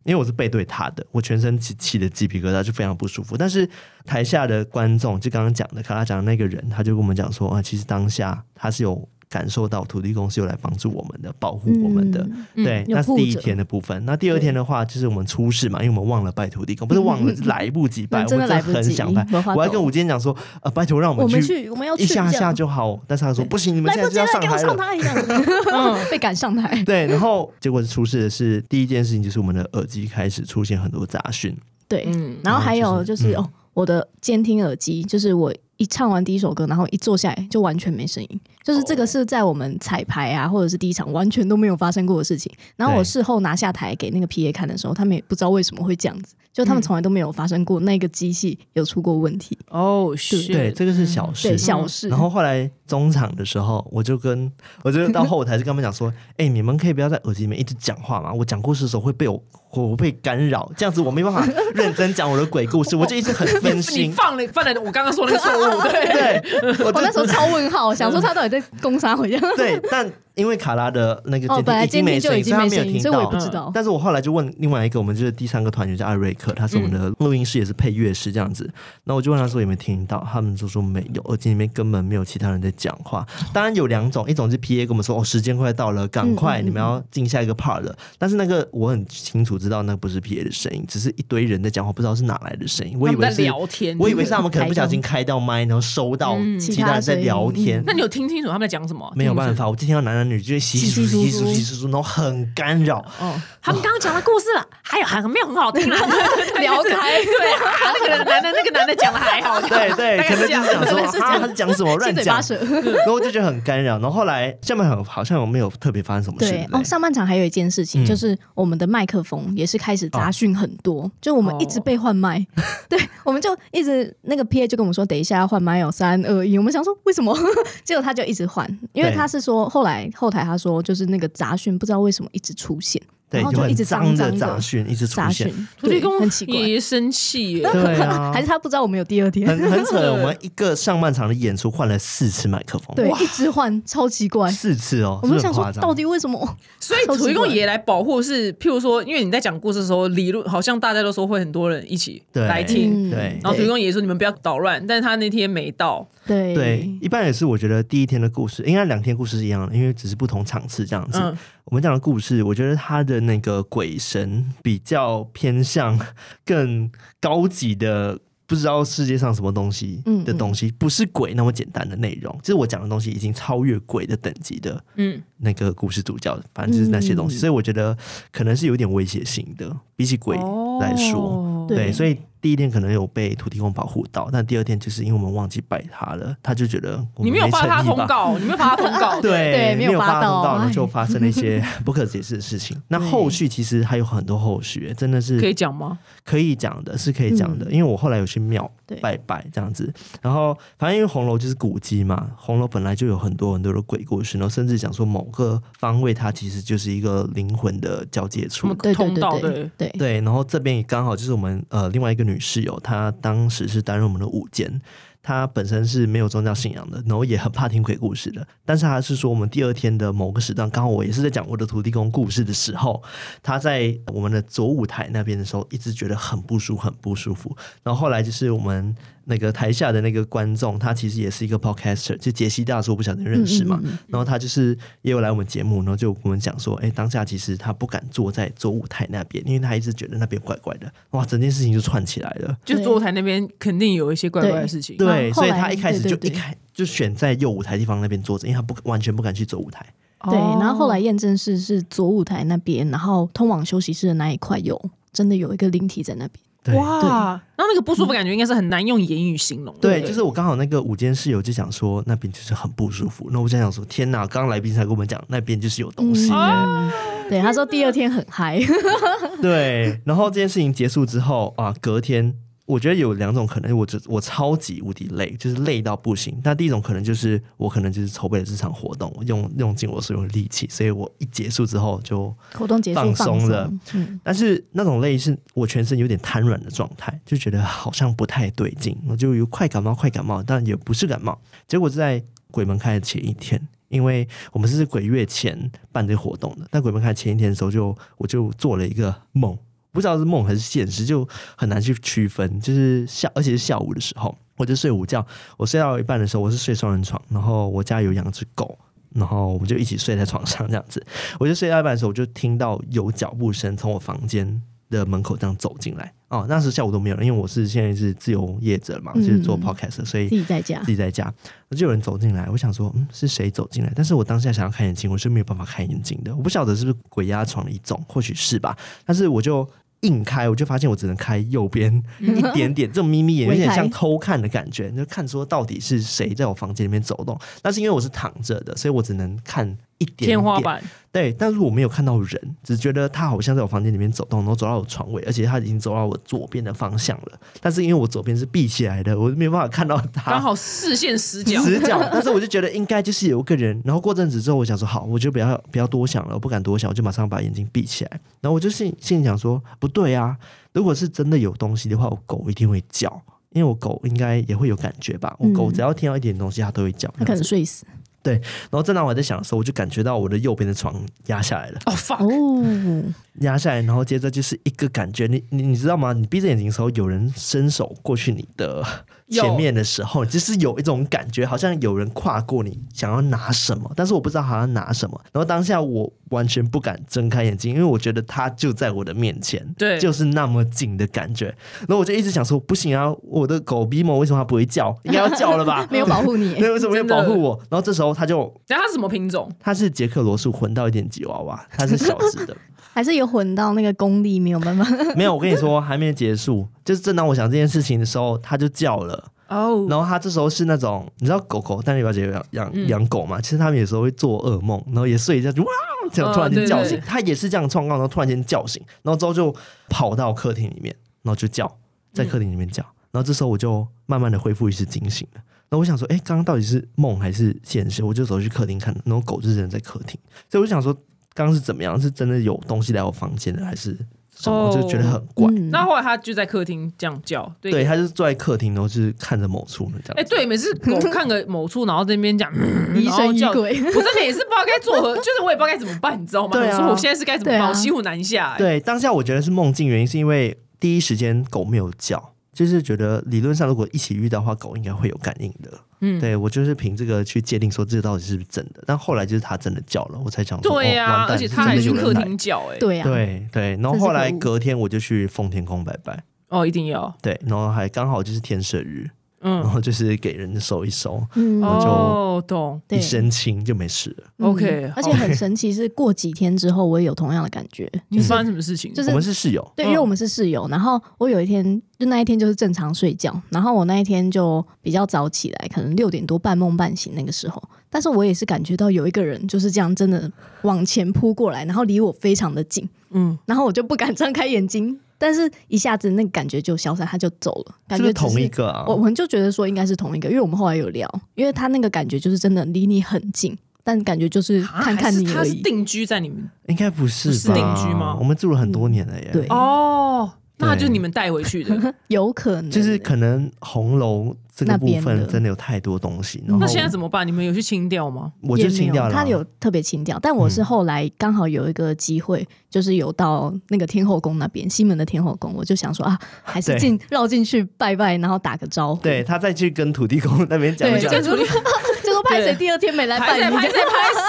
[SPEAKER 2] 因为我是背对他的，我全身起起的鸡皮疙瘩就非常不舒服。但是台下的观众，就刚刚讲的，卡拉讲的那个人，他就跟我们讲说啊，其实当下他是有。感受到土地公是有来帮助我们的，保护我们的，对，那是第一天的部分。那第二天的话，就是我们出事嘛，因为我们忘了拜土地公，不是忘了，是 来不及拜。我真的很想拜，我还跟吴坚讲说，呃，拜托让我
[SPEAKER 3] 们
[SPEAKER 2] 去，
[SPEAKER 3] 我们要
[SPEAKER 2] 一下下就好。但是他说不行，你们现在就要上台
[SPEAKER 3] 了，被赶上台。
[SPEAKER 2] 对，然后结果出事的是第一件事情，就是我们的耳机开始出现很多杂讯。
[SPEAKER 3] 对，然后还有就是哦，我的监听耳机，就是我。一唱完第一首歌，然后一坐下来就完全没声音，就是这个是在我们彩排啊，或者是第一场完全都没有发生过的事情。然后我事后拿下台给那个 P A 看的时候，他们也不知道为什么会这样子，就他们从来都没有发生过那个机器有出过问题。
[SPEAKER 1] 哦，是，
[SPEAKER 2] 对，这个是小事，对
[SPEAKER 3] 小事。
[SPEAKER 2] 然后后来中场的时候，我就跟我就到后台就跟他们讲说：“哎，你们可以不要在耳机里面一直讲话嘛，我讲故事的时候会被我。”我被干扰，这样子我没办法认真讲我的鬼故事，我就一直很分心。
[SPEAKER 1] 你放了，放了我刚刚说那个错误，对
[SPEAKER 2] 对。
[SPEAKER 3] 我那时候超问号，想说他到底在攻杀我一样。
[SPEAKER 2] 对，但因为卡拉的那个
[SPEAKER 3] 哦，本来
[SPEAKER 2] 监听已经没声音，
[SPEAKER 3] 监听就已经
[SPEAKER 2] 所以他没有听
[SPEAKER 3] 没声音，所以我不。知道。
[SPEAKER 2] 但是我后来就问另外一个，我们就是第三个团员叫艾瑞克，他是我们的录音师，也是配乐师这样子。那我就问他说有没有听到，他们就说没有，耳机里面根本没有其他人在讲话。当然有两种，一种是 PA 跟我们说哦时间快到了，赶快你们要进下一个 part 了。但是那个我很清楚知道那不是 PA 的声音，只是一堆人在讲话，不知道是哪来的声音。我以为是
[SPEAKER 1] 聊天，
[SPEAKER 2] 我以为是他们可能不小心开到麦，然后收到
[SPEAKER 1] 嗯
[SPEAKER 2] 其他人在聊天。
[SPEAKER 1] 那你有听清楚他们在讲什么？
[SPEAKER 2] 没有办法，我就听到男男女女就稀稀疏疏、稀
[SPEAKER 3] 疏
[SPEAKER 2] 稀疏疏，然后很干扰。
[SPEAKER 1] 哦，他们刚刚讲的故事了，还有还没有很好听啊，
[SPEAKER 3] 聊开
[SPEAKER 1] 对啊，那个男的那个男的讲的还好，
[SPEAKER 2] 对对，可能就是讲说他是讲什么乱讲。然后我就觉得很干扰。然后后来下半场好像没有特别发生什么事。
[SPEAKER 3] 对哦，上半场还有一件事情，
[SPEAKER 2] 嗯
[SPEAKER 3] 就是我们的麦克风也是开始杂讯很多，就我们一直被换麦，对，我们就一直那个 PA 就跟我们说，等一下要换麦哦，三二一，我们想说为什么？结果他就一直换，因为他是说后来后台他说就是那个杂讯不知道为什么一直出现，
[SPEAKER 2] 对，就很
[SPEAKER 3] 然后就一直
[SPEAKER 2] 脏的杂讯一直出
[SPEAKER 3] 杂
[SPEAKER 2] 现
[SPEAKER 1] 土地公
[SPEAKER 3] 很奇怪。
[SPEAKER 1] 爷爷生气耶，
[SPEAKER 2] 对啊
[SPEAKER 3] 还，是他不知道我们有第二天，
[SPEAKER 2] 很很扯。我们一个上半场的演出换了四次麦克风，
[SPEAKER 3] 对，一直换，超奇怪。
[SPEAKER 2] 四次哦，
[SPEAKER 3] 我们想说到底为什么？
[SPEAKER 1] 所以土地公爷爷来保护是，譬如说，因为你在讲故事的时候，理论好像大家都说会很多人一起
[SPEAKER 2] 对
[SPEAKER 1] 来听，
[SPEAKER 3] 嗯
[SPEAKER 2] 对
[SPEAKER 1] 然后土地公爷爷说你们不要捣乱，但是他那天没到，
[SPEAKER 3] 对
[SPEAKER 2] 对，一般也是我觉得第一天的故事，应该两天故事是一样的，因为只是不同场次这样子。
[SPEAKER 1] 嗯，
[SPEAKER 2] 我们讲的故事，我觉得他的那个鬼神比较偏向更高级的。不知道世界上什么东西
[SPEAKER 3] 嗯
[SPEAKER 2] 的东西，不是鬼那么简单的内容。就是我讲的东西已经超越鬼的等级的
[SPEAKER 1] 嗯，
[SPEAKER 2] 那个故事主角，反正就是那些东西。
[SPEAKER 3] 嗯
[SPEAKER 2] 所以我觉得可能是有点威胁性的，比起鬼来说。
[SPEAKER 1] 哦
[SPEAKER 2] 对，所以第一天可能有被土地公保护到，但第二天就是因为我们忘记拜他了，他就觉得我们
[SPEAKER 1] 你没有发他
[SPEAKER 2] 诚意吧。
[SPEAKER 1] 通告，你没有发他通告，
[SPEAKER 2] 对，
[SPEAKER 3] 对没有
[SPEAKER 2] 有发通告，然后
[SPEAKER 3] 哎
[SPEAKER 2] 就发生了一些 不可解释的事情。那后续其实还有很多后续，真的是
[SPEAKER 1] 可以讲吗？
[SPEAKER 2] 可以讲的，是可以讲的。因为我后来有去庙
[SPEAKER 3] 对
[SPEAKER 2] 拜拜这样子，然后反正因为红楼就是古迹嘛，红楼本来就有很多很多的鬼故事，然后甚至讲说某个方位它其实就是一个灵魂的交界处
[SPEAKER 1] 通道
[SPEAKER 3] 对
[SPEAKER 1] 对，
[SPEAKER 2] 然后这边也刚好就是我们呃另外一个女室友，她当时是担任我们的午间。她本身是没有宗教信仰的，然后也很怕听鬼故事的。但是他是说，我们第二天的某个时段，刚好我也是在讲我的土地公故事的时候，他在我们的左舞台那边的时候，一直觉得很不舒服，很不舒服。然后后来就是我们那个台下的那个观众，他其实也是一个 podcaster，就杰西大叔，不晓得认识嘛？
[SPEAKER 3] 嗯嗯嗯
[SPEAKER 2] 然后他就是也有来我们节目，然后就跟我们讲说，哎，当下其实他不敢坐在左舞台那边，因为他一直觉得那边怪怪的。哇，整件事情就串起来了。
[SPEAKER 1] 就左舞台那边肯定有一些怪怪的事情，
[SPEAKER 2] 对，所以他一开始就
[SPEAKER 3] 对对对。
[SPEAKER 2] 一开就选在右舞台地方那边坐着，因为他不完全不敢去左舞台。
[SPEAKER 3] 对，
[SPEAKER 1] 哦
[SPEAKER 3] 然后后来验证室是左舞台那边，然后通往休息室的那一块有真的有一个灵体在那边。
[SPEAKER 2] 对。
[SPEAKER 1] 哇，那那个不舒服感觉应该是很难用言语形容的，
[SPEAKER 2] 对，就是我刚好那个午间室友就讲说那边就是很不舒服，那我就想说天哪，刚刚来宾才跟我们讲那边就是有东西。
[SPEAKER 3] 嗯，对，他说第二天很嗨，
[SPEAKER 2] 对，然后这件事情结束之后啊，隔天我觉得有两种可能，我就我超级无敌累，就是累到不行。那第一种可能就是我可能就是筹备了这场活动，用用尽我所有的力气，所以我一结束之后就，
[SPEAKER 3] 活动结束
[SPEAKER 2] 放
[SPEAKER 3] 放
[SPEAKER 2] 松了，
[SPEAKER 3] 嗯，
[SPEAKER 2] 但是那种累是我全身有点瘫软的状态，就觉得好像不太对劲，我就有快感冒，快感冒，但也不是感冒。结果是在鬼门开的前一天。因为我们是鬼月前办这个活动的，但鬼门开前一天的时候就，我就做了一个梦，不知道是梦还是现实，就很难去区分。就是下，而且是下午的时候，我就睡午觉。我睡到一半的时候，我是睡双人床，然后我家有养只狗，然后我们就一起睡在床上这样子。我就睡到一半的时候，我就听到有脚步声从我房间的门口这样走进来。哦，那时下午都没有人，因为我是现在是自由业者嘛，
[SPEAKER 3] 嗯
[SPEAKER 2] 就是做 podcast，所以
[SPEAKER 3] 自己在家
[SPEAKER 2] 自，己在家，就有人走进来，我想说，嗯，是谁走进来？但是我当下想要看眼睛，我是没有办法看眼睛的。我不晓得是不是鬼压床的一种，或许是吧。但是我就硬开，我就发现我只能开右边一点点，这种眯眯眼有点像偷看的感觉，就看说到底是谁在我房间里面走动。但是因为我是躺着的，所以我只能看一点点
[SPEAKER 1] 天花板，
[SPEAKER 2] 对，但是我没有看到人，只觉得他好像在我房间里面走动，然后走到我床位，而且他已经走到我左边的方向了。但是因为我左边是闭起来的，我没有办法看到他。
[SPEAKER 1] 刚好视线死角，
[SPEAKER 2] 死角，但是我就觉得应该就是有个人。然后过阵子之后，我想说好，我就不要不要多想了，我不敢多想，我就马上把眼睛闭起来。然后我就心心里想说，不对啊，如果是真的有东西的话，我狗一定会叫，因为我狗应该也会有感觉吧。我狗
[SPEAKER 3] 嗯
[SPEAKER 2] 只要听到一点东西，它都会叫。
[SPEAKER 3] 他可能睡死，
[SPEAKER 2] 对，然后正当我在想的时候，我就感觉到我的右边的床压下来了。
[SPEAKER 1] 哦，fuck，
[SPEAKER 3] 哦，
[SPEAKER 2] 压下来，然后接着就是一个感觉，你你你知道吗？你闭着眼睛的时候，有人伸手过去你的前面的时候，就是有一种感觉，好像有人跨过你，想要拿什么，但是我不知道好像拿什么。然后当下我完全不敢睁开眼睛，因为我觉得他就在我的面前，
[SPEAKER 1] 对
[SPEAKER 2] 就是那么近的感觉。然后我就一直想说，不行啊，我的狗 BMO 为什么它不会叫？应该要叫了吧？
[SPEAKER 3] 没有保护你，
[SPEAKER 2] 对，为什么没有保护我？然后这时候他就，
[SPEAKER 1] 然后它是什么品种？
[SPEAKER 2] 它是捷克罗素混到一点吉娃娃，它是小只的。
[SPEAKER 3] 还是有混到那个功力没有办法。
[SPEAKER 2] 没有，我跟你说，还没结束。就是正当我想这件事情的时候，它就叫了。
[SPEAKER 1] 哦，
[SPEAKER 2] 然后它这时候是那种，你知道狗狗，但你表姐有养养
[SPEAKER 1] 嗯
[SPEAKER 2] 养狗嘛？其实他们有时候会做噩梦，然后也睡一觉就哇，这样
[SPEAKER 1] 哦
[SPEAKER 2] 突然间叫醒
[SPEAKER 1] 对对。
[SPEAKER 2] 它也是这样状况，然后突然间叫醒，然后之后就跑到客厅里面，然后就叫，在客厅里面叫。然后这时候我就慢慢的恢复意识，惊醒了。然后我想说，哎，刚刚到底是梦还是现实？我就走去客厅看，然后狗就是人在客厅，所以我就想说，刚刚是怎么样？是真的有东西来我房间的，还是什么？就觉得很怪。
[SPEAKER 3] 嗯
[SPEAKER 1] 那后来他就在客厅这样叫，对
[SPEAKER 2] 对，他就坐在客厅，然后就是看着某处这样。
[SPEAKER 1] 哎、对，每次狗看个某处，然后在那边讲，嗯
[SPEAKER 3] 疑神疑
[SPEAKER 1] 叫
[SPEAKER 3] 鬼
[SPEAKER 1] 我真的也是不知道该做何，就是我也不知道该怎么办，你知道吗？
[SPEAKER 2] 对啊
[SPEAKER 1] 我说我现在是该怎么办？我骑虎难下、哎，
[SPEAKER 2] 对，当下我觉得是梦境，原因是因为第一时间狗没有叫，就是觉得理论上如果一起遇到的话，狗应该会有感应的。
[SPEAKER 1] 嗯，
[SPEAKER 2] 对我就是凭这个去界定说这个到底是不是真的，但后来就是他真的叫了，我才想说，
[SPEAKER 1] 对呀、
[SPEAKER 2] 哦、完蛋
[SPEAKER 1] 而且他还去客
[SPEAKER 2] 真的有人来
[SPEAKER 1] 厅叫、哎，
[SPEAKER 3] 对啊，
[SPEAKER 2] 对对，然后后来隔天我就去奉天宫拜拜，
[SPEAKER 1] 哦，一定要，
[SPEAKER 2] 对，然后还刚好就是天赦日，然
[SPEAKER 1] 嗯，
[SPEAKER 2] 后就是给人收一收，
[SPEAKER 3] 嗯。
[SPEAKER 2] 我就
[SPEAKER 1] 哦，懂。
[SPEAKER 3] 对。
[SPEAKER 2] 一身轻就没事了。
[SPEAKER 3] 嗯。
[SPEAKER 1] OK，
[SPEAKER 3] 而且很神奇，是过几天之后我也有同样的感觉，
[SPEAKER 1] 你发生什么事情？
[SPEAKER 3] 就是
[SPEAKER 2] 我们是室友，
[SPEAKER 3] 对，
[SPEAKER 1] 嗯
[SPEAKER 3] 因为我们是室友，然后我有一天就那一天就是正常睡觉，然后我那一天就比较早起来，可能六点多半梦半醒那个时候，但是我也是感觉到有一个人就是这样真的往前扑过来，然后离我非常的近，
[SPEAKER 1] 嗯，
[SPEAKER 3] 然后我就不敢张开眼睛，但是一下子那个感觉就消散，他就走了，感觉
[SPEAKER 2] 是同一个啊？
[SPEAKER 3] 我我们就觉得说应该是同一个，因为我们后来有聊，因为他那个感觉就是真的离你很近，但感觉就是
[SPEAKER 1] 啊
[SPEAKER 3] 看看
[SPEAKER 1] 你他
[SPEAKER 3] 你而已。
[SPEAKER 1] 是定居在你们
[SPEAKER 2] 应该不是
[SPEAKER 1] 不是？定居吗
[SPEAKER 2] 我们住了很多年了耶。
[SPEAKER 3] 对，
[SPEAKER 1] 哦，那就是你们带回去的。
[SPEAKER 3] 有可能
[SPEAKER 2] 就是可能红楼这个部
[SPEAKER 3] 那边的
[SPEAKER 2] 分真的有太多东西，然后
[SPEAKER 1] 那现在怎么办？你们有去清掉吗？
[SPEAKER 2] 我就清掉了啊。
[SPEAKER 3] 他有特别清掉，但我是
[SPEAKER 2] 嗯
[SPEAKER 3] 后来刚好有一个机会，就是有到那个天后宫那边，西门的天后宫，我就想说啊，还是进绕进去拜拜，然后打个招呼。
[SPEAKER 2] 对，他再去跟土地公 那边讲
[SPEAKER 3] 对，
[SPEAKER 2] 讲
[SPEAKER 3] 就，就说拍谁第二天没来拜你，
[SPEAKER 1] 拍谁拍谁拍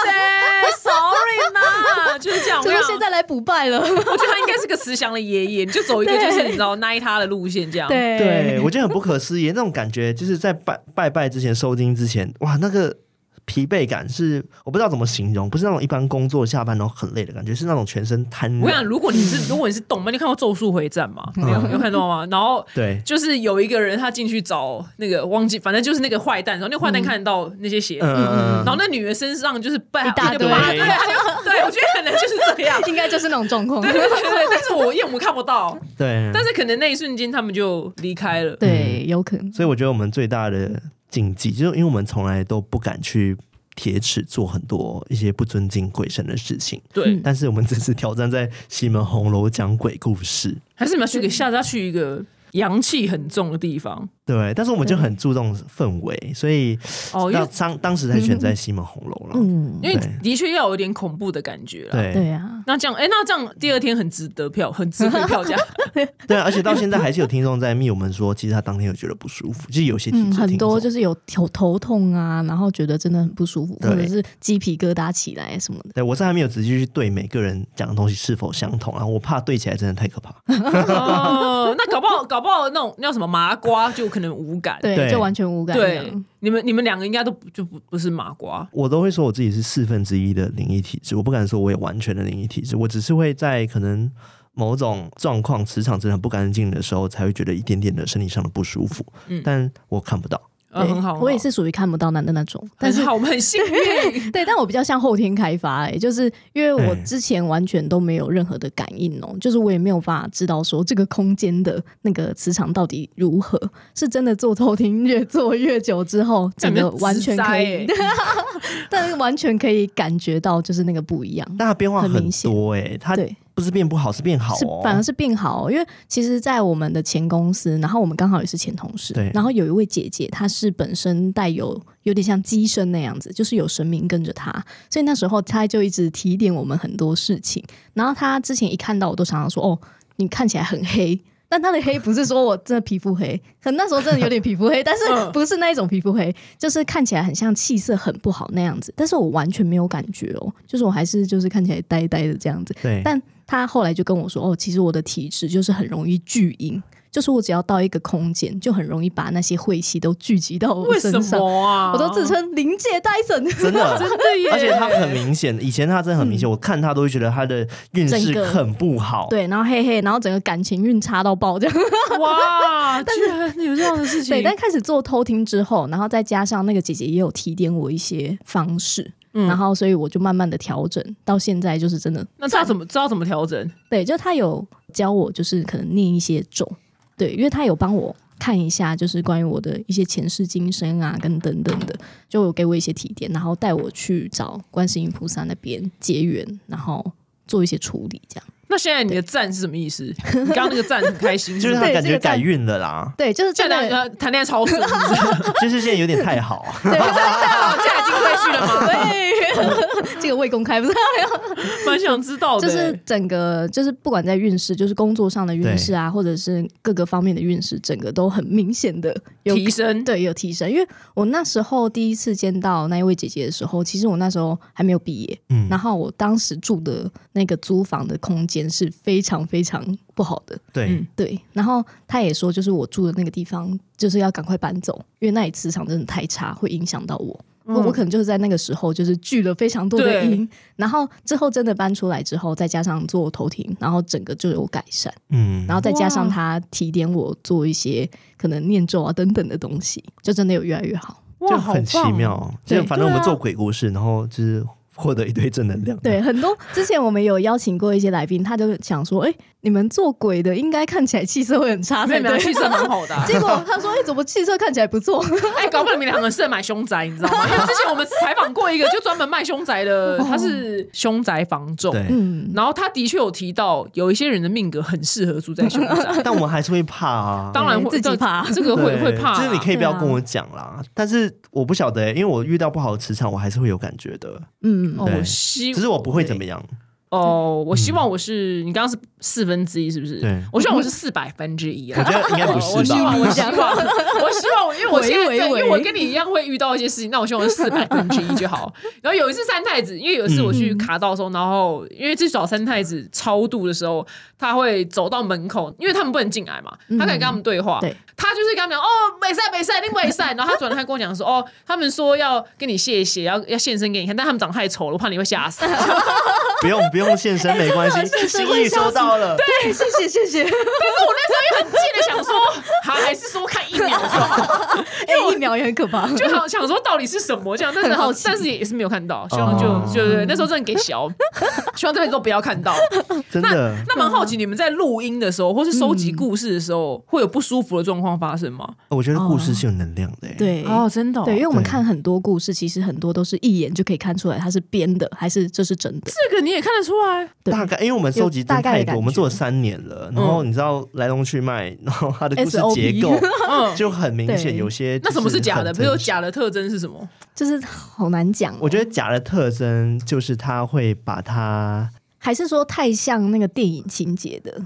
[SPEAKER 1] 谁，sorry 嘛，就是这样。
[SPEAKER 3] 就
[SPEAKER 1] 我
[SPEAKER 3] 要现在来补拜了。
[SPEAKER 1] 我觉得他应该是个慈祥的爷爷，你就走一个就是你知道奈他的路线这样。，
[SPEAKER 3] 对
[SPEAKER 2] 对我觉得很不可思议，那种感觉就是在拜拜拜之前收金之前，哇，那个。疲惫感是我不知道怎么形容，不是那种一般工作下班然后很累的感觉，是那种全身瘫
[SPEAKER 1] 我想。如果你是 如果你是动漫，你看过《咒术回战》吗？
[SPEAKER 2] 嗯
[SPEAKER 1] 有有看到吗？然后
[SPEAKER 2] 对，
[SPEAKER 1] 就是有一个人他进去找那个忘记，反正就是那个坏蛋，然后那个坏蛋看得到那些血，然后那女人身上就是半
[SPEAKER 3] 一大堆
[SPEAKER 1] 对我觉得可能就是这样。
[SPEAKER 3] 应该就是那种状况。
[SPEAKER 1] 对对对对，但是我因为我们看不到，
[SPEAKER 2] 对，
[SPEAKER 1] 但是可能那一瞬间他们就离开了。
[SPEAKER 3] 对，有可能。
[SPEAKER 2] 所以我觉得我们最大的禁忌，就是因为我们从来都不敢去铁齿做很多一些不尊敬鬼神的事情，
[SPEAKER 1] 对，
[SPEAKER 3] 嗯
[SPEAKER 2] 但是我们这次挑战在西门红楼讲鬼故事，
[SPEAKER 1] 还是你们要去给下家去一个阳气很重的地方
[SPEAKER 2] 对，但是我们就很注重氛围，所以
[SPEAKER 1] 哦，因为
[SPEAKER 2] 当当时才选在西门红楼了。
[SPEAKER 3] 嗯，
[SPEAKER 1] 因为的确要有点恐怖的感觉了。
[SPEAKER 2] 对
[SPEAKER 3] 对啊，
[SPEAKER 1] 那这样，哎，那这样第二天很值得票，很值得票价。
[SPEAKER 2] 对啊，而且到现在还是有听众在密我们说，其实他当天有觉得不舒服，就是有些听众
[SPEAKER 3] 多就是有头头痛啊，然后觉得真的很不舒服，或者是鸡皮疙瘩起来什么的。
[SPEAKER 2] 对我是还没有仔细去对每个人讲的东西是否相同啊，我怕对起来真的太可怕。
[SPEAKER 1] 哦，那搞不好，搞不好那种那叫什么麻瓜，就可能无感。
[SPEAKER 3] 对，就完全无感
[SPEAKER 1] 对。，你们你们两个应该都不就不不是麻瓜。
[SPEAKER 2] 我都会说我自己是四分之一的灵异体质，我不敢说我也完全的灵异体质，我只是会在可能某种状况磁场真的很不干净的时候，才会觉得一点点的身体上的不舒服，
[SPEAKER 1] 嗯
[SPEAKER 2] 但我看不到。
[SPEAKER 1] 呃，
[SPEAKER 3] 对
[SPEAKER 1] 很好，
[SPEAKER 3] 我也是属于看不到男的那种，但是
[SPEAKER 1] 好，我们很幸运。
[SPEAKER 3] 对，但我比较像后天开发、欸，就是因为我
[SPEAKER 2] 哎
[SPEAKER 3] 之前完全都没有任何的感应哦、就是我也没有办法知道说这个空间的那个磁场到底如何，是真的做偷听越做越久之后，整个完全可以，
[SPEAKER 1] 直
[SPEAKER 3] 但是完全可以感觉到就是那个不一样。
[SPEAKER 2] 但它变化很
[SPEAKER 3] 很明显
[SPEAKER 2] 多哎、它
[SPEAKER 3] 对，
[SPEAKER 2] 不是变不好，是变好哦，
[SPEAKER 3] 反而是变好。因为其实，在我们的前公司，然后我们刚好也是前同事，
[SPEAKER 2] 对。
[SPEAKER 3] 然后有一位姐姐，她是本身带有有点像机身那样子，就是有神明跟着她，所以那时候她就一直提点我们很多事情。然后她之前一看到我都常常说：“哦，你看起来很黑。”但她的黑不是说我真的皮肤黑，可能那时候真的有点皮肤黑，但是不是那一种皮肤黑，就是看起来很像气色很不好那样子。但是我完全没有感觉哦，就是我还是就是看起来呆呆的这样子。
[SPEAKER 2] 对，
[SPEAKER 3] 但。他后来就跟我说：“哦，其实我的体质就是很容易聚阴，就是我只要到一个空间，就很容易把那些晦气都聚集到我身上
[SPEAKER 1] 啊！
[SPEAKER 3] 我都自称灵界戴森，
[SPEAKER 2] 真的
[SPEAKER 1] 真的耶！
[SPEAKER 2] 而且他很明显，以前他真的很明显，我看他都会觉得他的运势很不好。
[SPEAKER 3] 对，然后嘿嘿，然后整个感情运差到爆这样。
[SPEAKER 1] 哇！居然有这样的事情。
[SPEAKER 3] 对，但开始做偷听之后，然后再加上那个姐姐也有提点我一些方式。”然后，所以我就慢慢的调整，到现在就是真的。
[SPEAKER 1] 那知道怎么知道怎么调整？
[SPEAKER 3] 对，就他有教我，就是可能念一些咒。对，因为他有帮我看一下，就是关于我的一些前世今生啊，跟等等的，就有给我一些提点，然后带我去找观世音菩萨那边结缘，然后做一些处理，这样。
[SPEAKER 1] 那现在你的赞是什么意思？你刚刚那个赞很开心，
[SPEAKER 2] 就是他感觉改运了啦。
[SPEAKER 3] 对，就是
[SPEAKER 1] 现在谈恋爱超顺，
[SPEAKER 2] 就是现在有点太好。
[SPEAKER 3] 对，真的，
[SPEAKER 1] 现在已经回去了吗？
[SPEAKER 3] 对，这个未公开，不知道，
[SPEAKER 1] 蛮想知道
[SPEAKER 3] 的。就是整个，就是不管在运势，就是工作上的运势啊，或者是各个方面的运势，整个都很明显的有
[SPEAKER 1] 提升。
[SPEAKER 3] 对，有提升。因为我那时候第一次见到那一位姐姐的时候，其实我那时候还没有毕业，嗯，然后我当时住的那个租房的空间。是非常非常不好的，
[SPEAKER 2] 对
[SPEAKER 3] 对。然后他也说，就是我住的那个地方，就是要赶快搬走，因为那里磁场真的太差，会影响到我。我可能就是在那个时候，就是聚了非常多的音。然后之后真的搬出来之后，再加上做头庭，然后整个就有改善。嗯，然后再加上他提点我做一些可能念咒啊等等的东西，就真的有越来越好。
[SPEAKER 2] 就很奇妙。就反正我们做鬼故事，然后就是。获得一堆正能量。
[SPEAKER 3] 对，很多 之前我们有邀请过一些来宾，他就想说：“哎。”你们做鬼的应该看起来气色会很差，
[SPEAKER 1] 没有气色蛮好的。
[SPEAKER 3] 结果他说：“哎，怎么气色看起来不错？”
[SPEAKER 1] 哎，搞不好你们两个适合买凶宅，你知道吗？因为之前我们采访过一个就专门卖凶宅的，他是凶宅房仲。嗯，然后他的确有提到，有一些人的命格很适合住在凶宅，
[SPEAKER 2] 但我们还是会怕啊。
[SPEAKER 1] 当然会
[SPEAKER 3] 自己怕，
[SPEAKER 1] 这个会会怕。
[SPEAKER 2] 就是你可以不要跟我讲啦，但是我不晓得，因为我遇到不好的磁场，我还是会有感觉的。嗯，对，只是我不会怎么样。
[SPEAKER 1] 哦，我希望我是你刚刚是四分之一，是不是？
[SPEAKER 2] 对，
[SPEAKER 1] 我希望我是四百分之一
[SPEAKER 2] 啊。我觉得应该不是吧？
[SPEAKER 1] 我希望，我希望，我希望，因为我现在因为我跟你一样会遇到一些事情，那我希望是四百分之一就好。然后有一次三太子，因为有一次我去卡道的时候，然后因为去找三太子超度的时候，他会走到门口，因为他们不能进来嘛，他可以跟他们对话。
[SPEAKER 3] 对，
[SPEAKER 1] 他就是跟他们讲哦，美赛美赛，另外一赛。然后他转头跟我讲说哦，他们说要跟你谢谢，要要现身给你看，但他们长太丑了，我怕你会吓死。
[SPEAKER 2] 不用不用现身没关系，心意收到了。
[SPEAKER 3] 对，谢谢谢谢。但
[SPEAKER 1] 是我那时候也很贱的想说，还还是说看一秒就好，
[SPEAKER 3] 因 为一秒也很可怕。
[SPEAKER 1] 就好想说到底是什么这样，但是好，但是也是没有看到。希望就就对，那时候真的给小，希望这辈子都不要看到。
[SPEAKER 2] 真的。
[SPEAKER 1] 那蛮好奇，你们在录音的时候，或是收集故事的时候，会有不舒服的状况发生吗？
[SPEAKER 2] 我觉得故事是有能量的。
[SPEAKER 3] 对
[SPEAKER 1] 哦，真的。
[SPEAKER 3] 对，因为我们看很多故事，其实很多都是一眼就可以看出来它是编的，还是这是真的。
[SPEAKER 1] 这个。你也看得出来，
[SPEAKER 2] 大概因为我们收集真太多，我们做了三年了，然后你知道来龙去脉，然后它的故事结构 就很明显，有些
[SPEAKER 1] 那什么是假的？比如假的特征是什么？
[SPEAKER 3] 就是好难讲。
[SPEAKER 2] 我觉得假的特征就是他会把它，
[SPEAKER 3] 还是说太像那个电影情节的？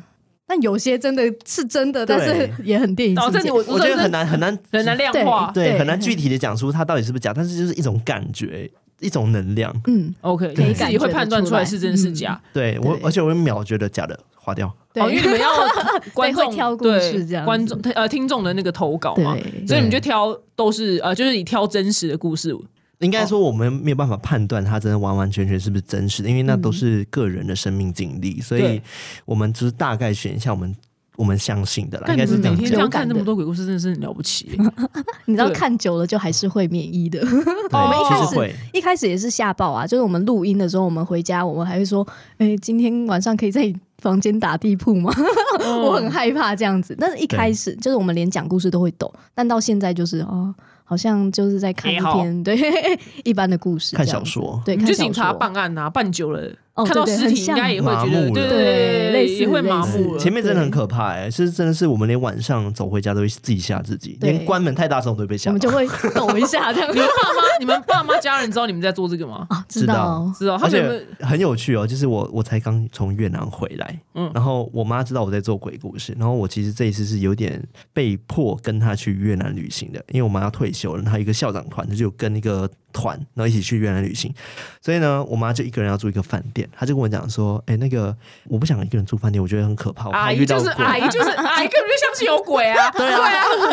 [SPEAKER 3] 但有些真的是真的，但是也很电影情节。
[SPEAKER 1] 我
[SPEAKER 2] 我觉得很难很难
[SPEAKER 1] 很难量化，
[SPEAKER 2] 对，很难具体的讲出它到底是不是假，但是就是一种感觉。一种能量，嗯
[SPEAKER 1] ，OK，你自己会判断出来是真是假。
[SPEAKER 2] 对我，而且我秒觉得假的划掉。
[SPEAKER 1] 哦，因为你们要 观众
[SPEAKER 3] 挑故事这样，
[SPEAKER 1] 观众呃听众的那个投稿嘛，所以你们就挑都是呃，就是你挑真实的故事。
[SPEAKER 2] 应该说我们没有办法判断它真的完完全全是不是真实的，因为那都是个人的生命经历，所以我们只是大概选一下我们。我们相信的啦，应该是
[SPEAKER 1] 每天这样看那么多鬼故事，真的是很了不起。
[SPEAKER 3] 你知道看久了就还是会免疫的。我们一开始一开始也是吓爆啊，就是我们录音的时候，我们回家我们还会说：“哎，今天晚上可以在房间打地铺吗？” 我很害怕这样子。但是一开始就是我们连讲故事都会抖，但到现在就是哦。好好像就是在看一篇对 一般的故事，
[SPEAKER 2] 看小说，
[SPEAKER 3] 对，
[SPEAKER 1] 就警察办案啊，办久了。看到尸体应该也会
[SPEAKER 2] 觉
[SPEAKER 1] 得，对对对，也会麻木。
[SPEAKER 2] 前面真的很可怕哎，是真的是我们连晚上走回家都会自己吓自己，连关门太大声都会被吓。
[SPEAKER 3] 我们就会抖一下这样。
[SPEAKER 1] 你们爸妈、你们爸妈家人知道你们在做这个吗？
[SPEAKER 3] 啊，知道
[SPEAKER 1] 知道。
[SPEAKER 2] 而且很有趣哦，就是我我才刚从越南回来，嗯，然后我妈知道我在做鬼故事，然后我其实这一次是有点被迫跟她去越南旅行的，因为我妈要退休了，他一个校长团，他就跟一个。团，然后一起去越南旅行，所以呢，我妈就一个人要住一个饭店，她就跟我讲说：“哎，那个我不想一个人住饭店，我觉得很可怕。”
[SPEAKER 1] 阿姨就是 阿姨就是阿姨，根本就相信有鬼啊！
[SPEAKER 2] 对啊，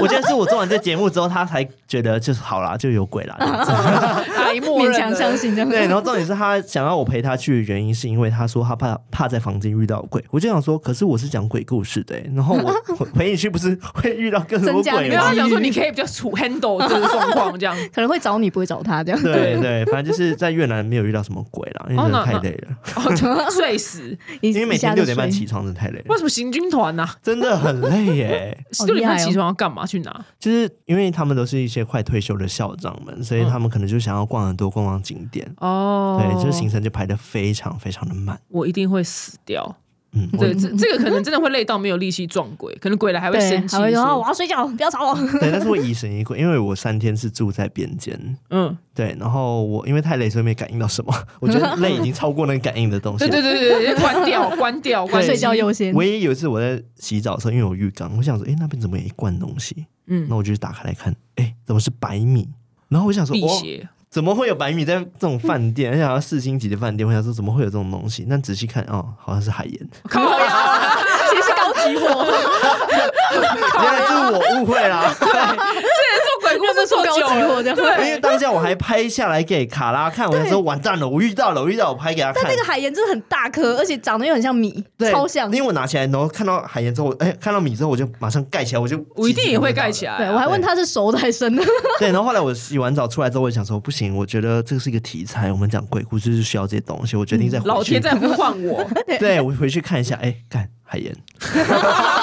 [SPEAKER 2] 我觉得是我做完这节目之后，她才觉得就是好啦，就有鬼啦。
[SPEAKER 1] 阿姨
[SPEAKER 3] 勉强相信这样。
[SPEAKER 2] 对，然后重点是她想要我陪她去的原因，是因为她说她怕怕在房间遇到鬼。我就想说，可是我是讲鬼故事的，然后我 陪你去不是会遇到更多鬼
[SPEAKER 1] 吗？想说你可以比较处 handle 这个状况，这样
[SPEAKER 3] 可能会找你，不会找他。
[SPEAKER 2] 对对，反正就是在越南没有遇到什么鬼了，因为真的太累
[SPEAKER 1] 了，睡死。
[SPEAKER 2] 因为每天六点半起床真的太累了。
[SPEAKER 1] 为什么行军团呢？
[SPEAKER 2] 真的很累耶！
[SPEAKER 1] 六点半起床要干嘛？去哪？
[SPEAKER 2] 就是因为他们都是一些快退休的校长们，所以他们可能就想要逛很多逛逛景点哦。对，就是行程就排的非常非常的慢。
[SPEAKER 1] 我一定会死掉。嗯，对，这这个可能真的会累到没有力气撞鬼，可能鬼来还会生气，
[SPEAKER 3] 说我要睡觉，不要吵我。
[SPEAKER 2] 对，但是我疑神疑鬼，因为我三天是住在边间，嗯，对，然后我因为太累，所以没感应到什么。我觉得 累已经超过那个感应的东西。
[SPEAKER 1] 对对对对，关掉，关掉，关
[SPEAKER 3] 睡觉优先。
[SPEAKER 2] 唯一有一次我在洗澡的时候，因为有浴缸，我想说，哎，那边怎么有一罐东西？嗯，那我就打开来看，哎，怎么是白米？然后我想说，哦。怎么会有白米在这种饭店？而且要四星级的饭店，我想说怎么会有这种东西？但仔细看，哦，好像是海盐。
[SPEAKER 1] 靠呀，其实是高级货。
[SPEAKER 2] 原来是我误会了。对，
[SPEAKER 1] 鬼故事做高级货，对。
[SPEAKER 2] 因为当下我还拍下来给卡拉看，我说完蛋了，我遇到了，我遇到，我拍给他看。
[SPEAKER 3] 但那个海盐真的很大颗，而且长得又很像米，超像。
[SPEAKER 2] 因为我拿起来，然后看到海盐之后，哎，看到米之后，我就马上盖起来，我就
[SPEAKER 1] 我一定也会盖起来。
[SPEAKER 3] 对我还问他是熟的还是生的。
[SPEAKER 2] 对，然后后来我洗完澡出来之后，我想说不行。我觉得这是一个题材，我们讲鬼故事是需要这些东西。我决定再
[SPEAKER 1] 老天在呼唤我，
[SPEAKER 2] 对我回去看一下。哎，看海盐。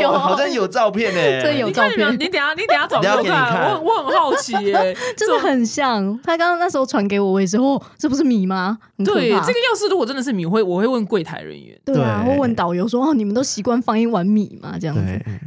[SPEAKER 2] 有，好像有照片诶，
[SPEAKER 3] 这有照片。
[SPEAKER 1] 你等下，你等下找给我看。我我很好奇耶，
[SPEAKER 3] 真的很像。他刚刚那时候传给我，我也是哦，这不是米吗？
[SPEAKER 1] 对，这个要是如果真的是米，会我会问柜台人员。
[SPEAKER 3] 对啊，会问导游说哦，你们都习惯放一碗米吗？这样子。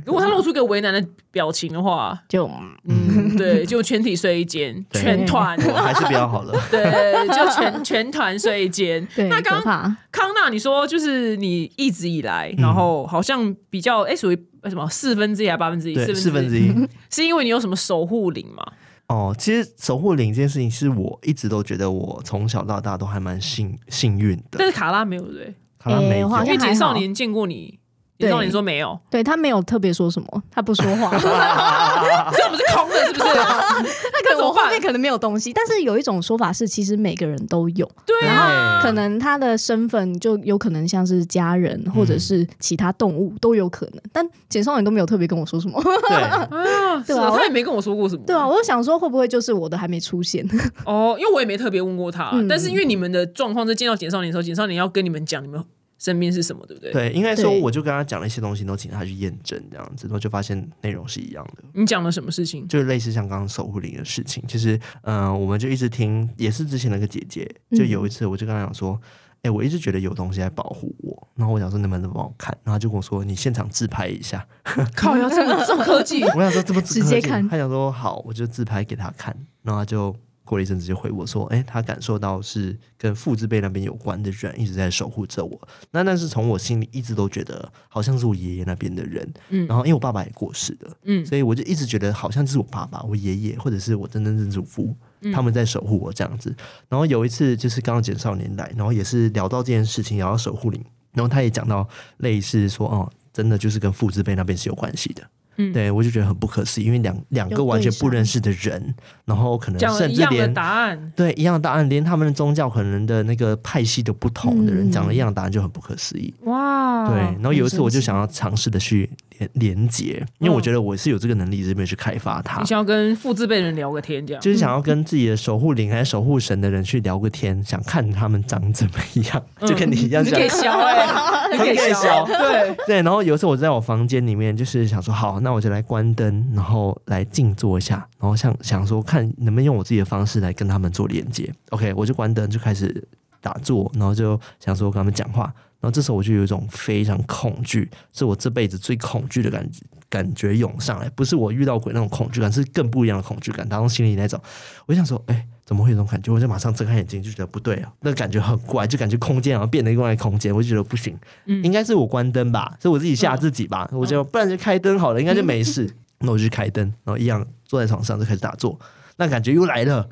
[SPEAKER 1] 如果他露出一个为难的表情的话，
[SPEAKER 3] 就
[SPEAKER 1] 嗯，对，就全体睡一间，全团
[SPEAKER 2] 还是比较好的。
[SPEAKER 1] 对，就全全团睡一间。
[SPEAKER 3] 那刚
[SPEAKER 1] 康纳，你说就是你一直以来，然后好像比较哎。属于什么四分之一还是八分之一？
[SPEAKER 2] 四分之一，
[SPEAKER 1] 是因为你有什么守护灵吗？
[SPEAKER 2] 哦，其实守护灵这件事情是我一直都觉得我从小到大都还蛮幸幸运的。
[SPEAKER 1] 但是卡拉没有对，
[SPEAKER 2] 卡拉没有，
[SPEAKER 1] 因为简少年见过你。对，你说没有，
[SPEAKER 3] 对他没有特别说什么，他不说话，
[SPEAKER 1] 这不是空的，是不是？那
[SPEAKER 3] 可能我后面可能没有东西，但是有一种说法是，其实每个人都有，
[SPEAKER 1] 对，
[SPEAKER 3] 然后可能他的身份就有可能像是家人或者是其他动物都有可能，但简少年都没有特别跟我说什么，
[SPEAKER 2] 对
[SPEAKER 1] 啊，对啊，他也没跟我说过什么，
[SPEAKER 3] 对啊，我就想说会不会就是我的还没出现
[SPEAKER 1] 哦，因为我也没特别问过他，但是因为你们的状况在见到简少年的时候，简少年要跟你们讲你们。身边是什么，对不对？
[SPEAKER 2] 对，应该说，我就跟他讲了一些东西，都请他去验证，这样子，然后就发现内容是一样的。
[SPEAKER 1] 你讲了什么事情？
[SPEAKER 2] 就是类似像刚刚守护灵的事情。其实，嗯，我们就一直听，也是之前那个姐姐，就有一次，我就跟他讲说，哎，我一直觉得有东西在保护我。然后我想说，能不能帮我看？然后就跟我说，你现场自拍一下。
[SPEAKER 1] 靠，要这么重科技？
[SPEAKER 2] 我想说这么
[SPEAKER 3] 直接看。
[SPEAKER 2] 他想说好，我就自拍给他看。然后他就。过了一阵子就回我说：“哎，他感受到是跟父字辈那边有关的人一直在守护着我。那但是从我心里一直都觉得好像是我爷爷那边的人。嗯，然后因为我爸爸也过世了，嗯，所以我就一直觉得好像是我爸爸、我爷爷或者是我真正的祖父他们在守护我这样子。然后有一次就是刚刚简少年来，然后也是聊到这件事情，聊到守护灵，然后他也讲到类似说哦，真的就是跟父字辈那边是有关系的。”嗯，对我就觉得很不可思议，因为两两个完全不认识的人，然后可能甚至连
[SPEAKER 1] 答案
[SPEAKER 2] 对一样的答案，连他们的宗教可能的那个派系都不同的人讲了一样答案，就很不可思议。哇！对，然后有一次我就想要尝试的去连连接，因为我觉得我是有这个能力，这边去开发它。
[SPEAKER 1] 你想要跟父字辈人聊个天，这样
[SPEAKER 2] 就是想要跟自己的守护灵还是守护神的人去聊个天，想看他们长怎么样，就跟你一样，
[SPEAKER 1] 可以笑哎，可以笑，对
[SPEAKER 2] 对。然后有一次我在我房间里面，就是想说好，那我就来关灯，然后来静坐一下，然后想想说看能不能用我自己的方式来跟他们做连接。OK，我就关灯就开始打坐，然后就想说跟他们讲话。然后这时候我就有一种非常恐惧，是我这辈子最恐惧的感觉，感觉涌上来，不是我遇到鬼那种恐惧感，是更不一样的恐惧感，打从心里那种。我就想说，哎，怎么会有这种感觉？我就马上睁开眼睛，就觉得不对啊，那感觉很怪，就感觉空间好像变了另外空间，我就觉得不行，应该是我关灯吧，是我自己吓自己吧，我就不然就开灯好了，应该就没事。那我就开灯，然后一样坐在床上就开始打坐，那感觉又来了，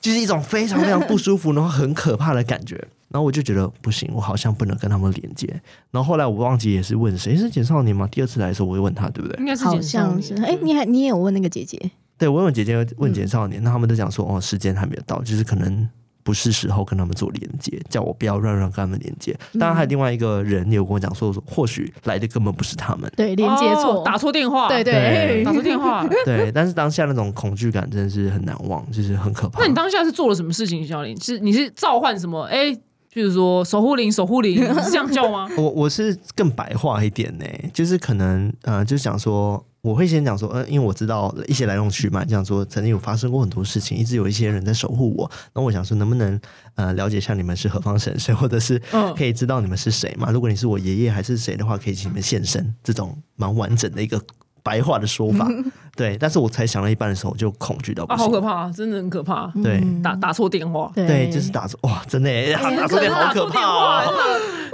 [SPEAKER 2] 就是一种非常非常不舒服，然后很可怕的感觉。然后我就觉得不行，我好像不能跟他们连接。然后后来我忘记也是问谁是简少年吗？第二次来的时候我会问他，对不对？
[SPEAKER 1] 应该是
[SPEAKER 3] 好像是。哎，你还你也有问那个姐姐？
[SPEAKER 2] 对，我问姐姐问简少年，那他们都讲说哦，时间还没有到，就是可能不是时候跟他们做连接，叫我不要乱乱跟他们连接。当然还有另外一个人有跟我讲说，或许来的根本不是他们，
[SPEAKER 3] 对，连接错，
[SPEAKER 1] 打错电话，
[SPEAKER 3] 对对，
[SPEAKER 1] 打错电话，
[SPEAKER 2] 对。但是当下那种恐惧感真的是很难忘，就是很可怕。
[SPEAKER 1] 那你当下是做了什么事情，小林？是你是召唤什么？哎。就是说守护灵，守护灵是 这样叫吗？
[SPEAKER 2] 我我是更白话一点呢，就是可能呃，就想说，我会先讲说，嗯，因为我知道一些来龙去脉，这样说曾经有发生过很多事情，一直有一些人在守护我。那我想说，能不能呃了解一下你们是何方神圣，或者是可以知道你们是谁嘛？如果你是我爷爷还是谁的话，可以请你们现身，这种蛮完整的一个。白话的说法，对，但是我才想到一半的时候，我就恐惧到
[SPEAKER 1] 啊，好可怕，真的很可怕。
[SPEAKER 2] 对，
[SPEAKER 1] 打打错电话，
[SPEAKER 2] 对，就是打错，哇，真的，打错电话好可怕。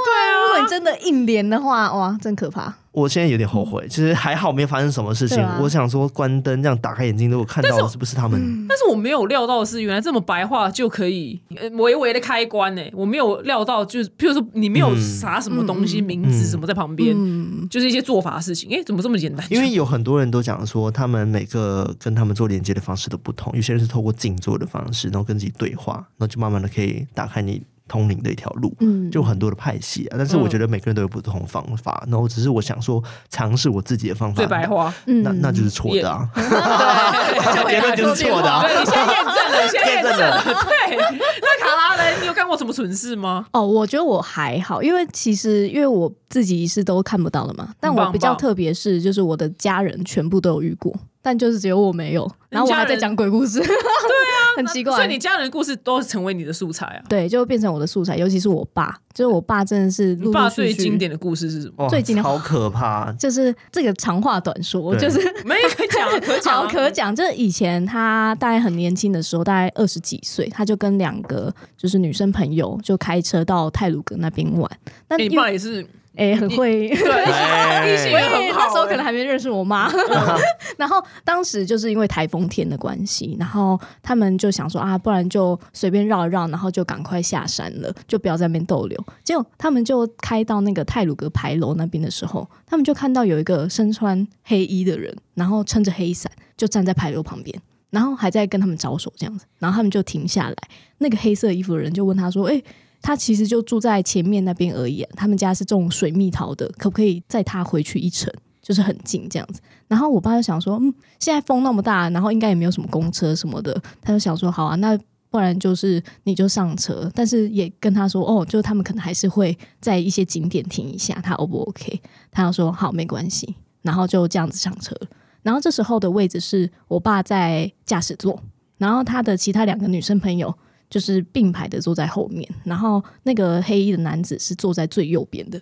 [SPEAKER 2] 对
[SPEAKER 3] 啊，如果你真的硬连的话，哇，真可怕。
[SPEAKER 2] 我现在有点后悔，其实还好没有发生什么事情。我想说关灯，这样打开眼睛，如果看到是不是他们？
[SPEAKER 1] 但是我没有料到的是，原来这么白话就可以呃微微的开关呢。我没有料到，就是譬如说你没有啥什么东西名字什么在旁边，就是一些做法的事情。哎，怎么这么简单？
[SPEAKER 2] 因为有很多人都讲说，他们每个跟他们做连接的方式都不同。有些人是透过静坐的方式，然后跟自己对话，然后就慢慢的可以打开你。通灵的一条路，嗯，就很多的派系啊，但是我觉得每个人都有不同方法，然后只是我想说尝试我自己的方法，
[SPEAKER 1] 最白话，
[SPEAKER 2] 那那就是错的啊，
[SPEAKER 1] 结
[SPEAKER 2] 论就是错的啊，
[SPEAKER 1] 你先验证了，先验证了，对，有什么蠢事吗？
[SPEAKER 3] 哦，我觉得我还好，因为其实因为我自己是都看不到的嘛，但我比较特别是，就是我的家人全部都有遇过。但就是只有我没有，然后我还在讲鬼故事，对
[SPEAKER 1] 啊，
[SPEAKER 3] 很奇怪。
[SPEAKER 1] 所以你家人的故事都成为你的素材啊？
[SPEAKER 3] 对，就变成我的素材。尤其是我爸，就是我爸真的是。
[SPEAKER 1] 你爸最经典的故事是什么？
[SPEAKER 3] 最经典
[SPEAKER 2] 好可怕，
[SPEAKER 3] 就是这个长话短说，就是
[SPEAKER 1] 没可讲可讲
[SPEAKER 3] 可讲。就是以前他大概很年轻的时候，大概二十几岁，他就跟两个就是女生朋友就开车到泰鲁阁那边玩。
[SPEAKER 1] 那你爸也是。
[SPEAKER 3] 哎，很会，
[SPEAKER 1] 对，我也很
[SPEAKER 3] 好。那时候可能还没认识我妈，然后当时就是因为台风天的关系，然后他们就想说啊，不然就随便绕一绕，然后就赶快下山了，就不要在那边逗留。结果他们就开到那个泰鲁阁牌楼那边的时候，他们就看到有一个身穿黑衣的人，然后撑着黑伞，就站在牌楼旁边，然后还在跟他们招手这样子。然后他们就停下来，那个黑色衣服的人就问他说：“哎。”他其实就住在前面那边而已，他们家是种水蜜桃的，可不可以载他回去一程？就是很近这样子。然后我爸就想说，嗯，现在风那么大，然后应该也没有什么公车什么的，他就想说，好啊，那不然就是你就上车，但是也跟他说，哦，就他们可能还是会在一些景点停一下，他 O 不 OK？他要说好，没关系，然后就这样子上车。然后这时候的位置是我爸在驾驶座，然后他的其他两个女生朋友。就是并排的坐在后面，然后那个黑衣的男子是坐在最右边的，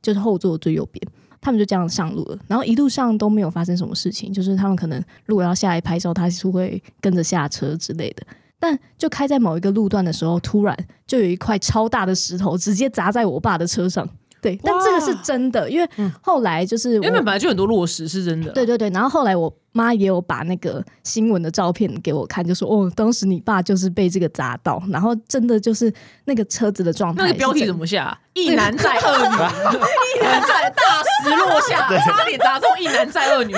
[SPEAKER 3] 就是后座最右边。他们就这样上路了，然后一路上都没有发生什么事情，就是他们可能如果要下来拍照，他是会跟着下车之类的。但就开在某一个路段的时候，突然就有一块超大的石头直接砸在我爸的车上。对，但这个是真的，因为后来就是原
[SPEAKER 1] 本本来就很多落实是真的。
[SPEAKER 3] 对对对，然后后来我妈也有把那个新闻的照片给我看，就说哦，当时你爸就是被这个砸到，然后真的就是那个车子的状态。
[SPEAKER 1] 那个标题怎么下？一男在二女，一 一 男在大石落下，差点砸中一男在二女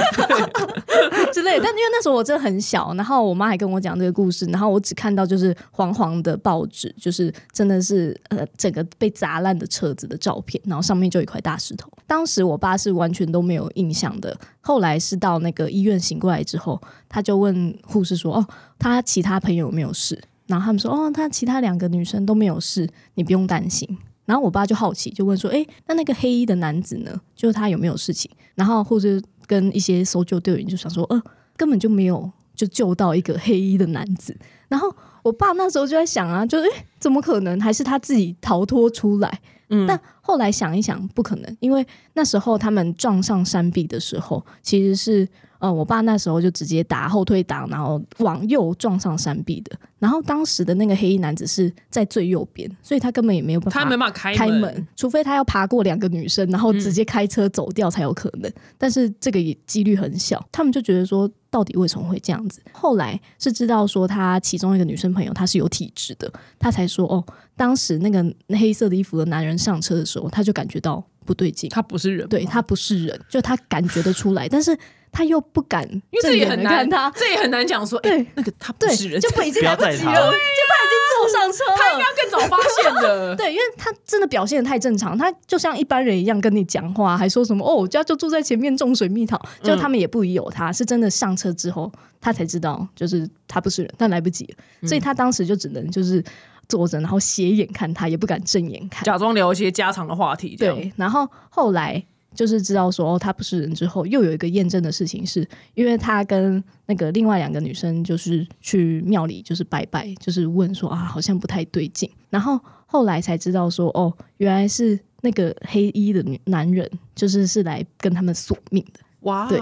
[SPEAKER 3] 之类。但因为那时候我真的很小，然后我妈还跟我讲这个故事，然后我只看到就是黄黄的报纸，就是真的是呃整个被砸烂的车子的照片，然后上面就一块大石头。当时我爸是完全都没有印象的，后来是到那个医院醒过来之后，他就问护士说：“哦，他其他朋友有没有事？”然后他们说：“哦，他其他两个女生都没有事，你不用担心。”然后我爸就好奇，就问说：“哎，那那个黑衣的男子呢？就是他有没有事情？”然后或者跟一些搜救队员就想说：“呃，根本就没有就救到一个黑衣的男子。”然后我爸那时候就在想啊，就是怎么可能？还是他自己逃脱出来？嗯，但后来想一想，不可能，因为那时候他们撞上山壁的时候，其实是。呃，我爸那时候就直接打后退档，然后往右撞上山壁的。然后当时的那个黑衣男子是在最右边，所以他根本也没有办法，
[SPEAKER 1] 他没办法开门，
[SPEAKER 3] 除非他要爬过两个女生，然后直接开车走掉才有可能。但是这个也几率很小。他们就觉得说，到底为什么会这样子？后来是知道说，他其中一个女生朋友她是有体质的，他才说哦，当时那个黑色的衣服的男人上车的时候，他就感觉到不对劲，
[SPEAKER 1] 他不是人，
[SPEAKER 3] 对他不是人，就他感觉得出来，但是。他又不敢，因
[SPEAKER 1] 为这也很难，
[SPEAKER 3] 他。
[SPEAKER 1] 这也很难讲说，哎，那个他不是人，
[SPEAKER 3] 就
[SPEAKER 2] 不
[SPEAKER 3] 已经来不及了，就他已经坐上车了，
[SPEAKER 1] 他应该更早发现的。
[SPEAKER 3] 对，因为他真的表现的太正常，他就像一般人一样跟你讲话，还说什么哦，我家就住在前面种水蜜桃，就他们也不疑有他，是真的上车之后，他才知道就是他不是人，但来不及了，所以他当时就只能就是坐着，然后斜眼看他，也不敢正眼看，
[SPEAKER 1] 假装聊一些家常的话题。
[SPEAKER 3] 对，然后后来。就是知道说哦，他不是人之后，又有一个验证的事情，是因为他跟那个另外两个女生就是去庙里就是拜拜，就是问说啊，好像不太对劲。然后后来才知道说哦，原来是那个黑衣的女男人，就是是来跟他们索命的。
[SPEAKER 1] 哇，
[SPEAKER 3] 对，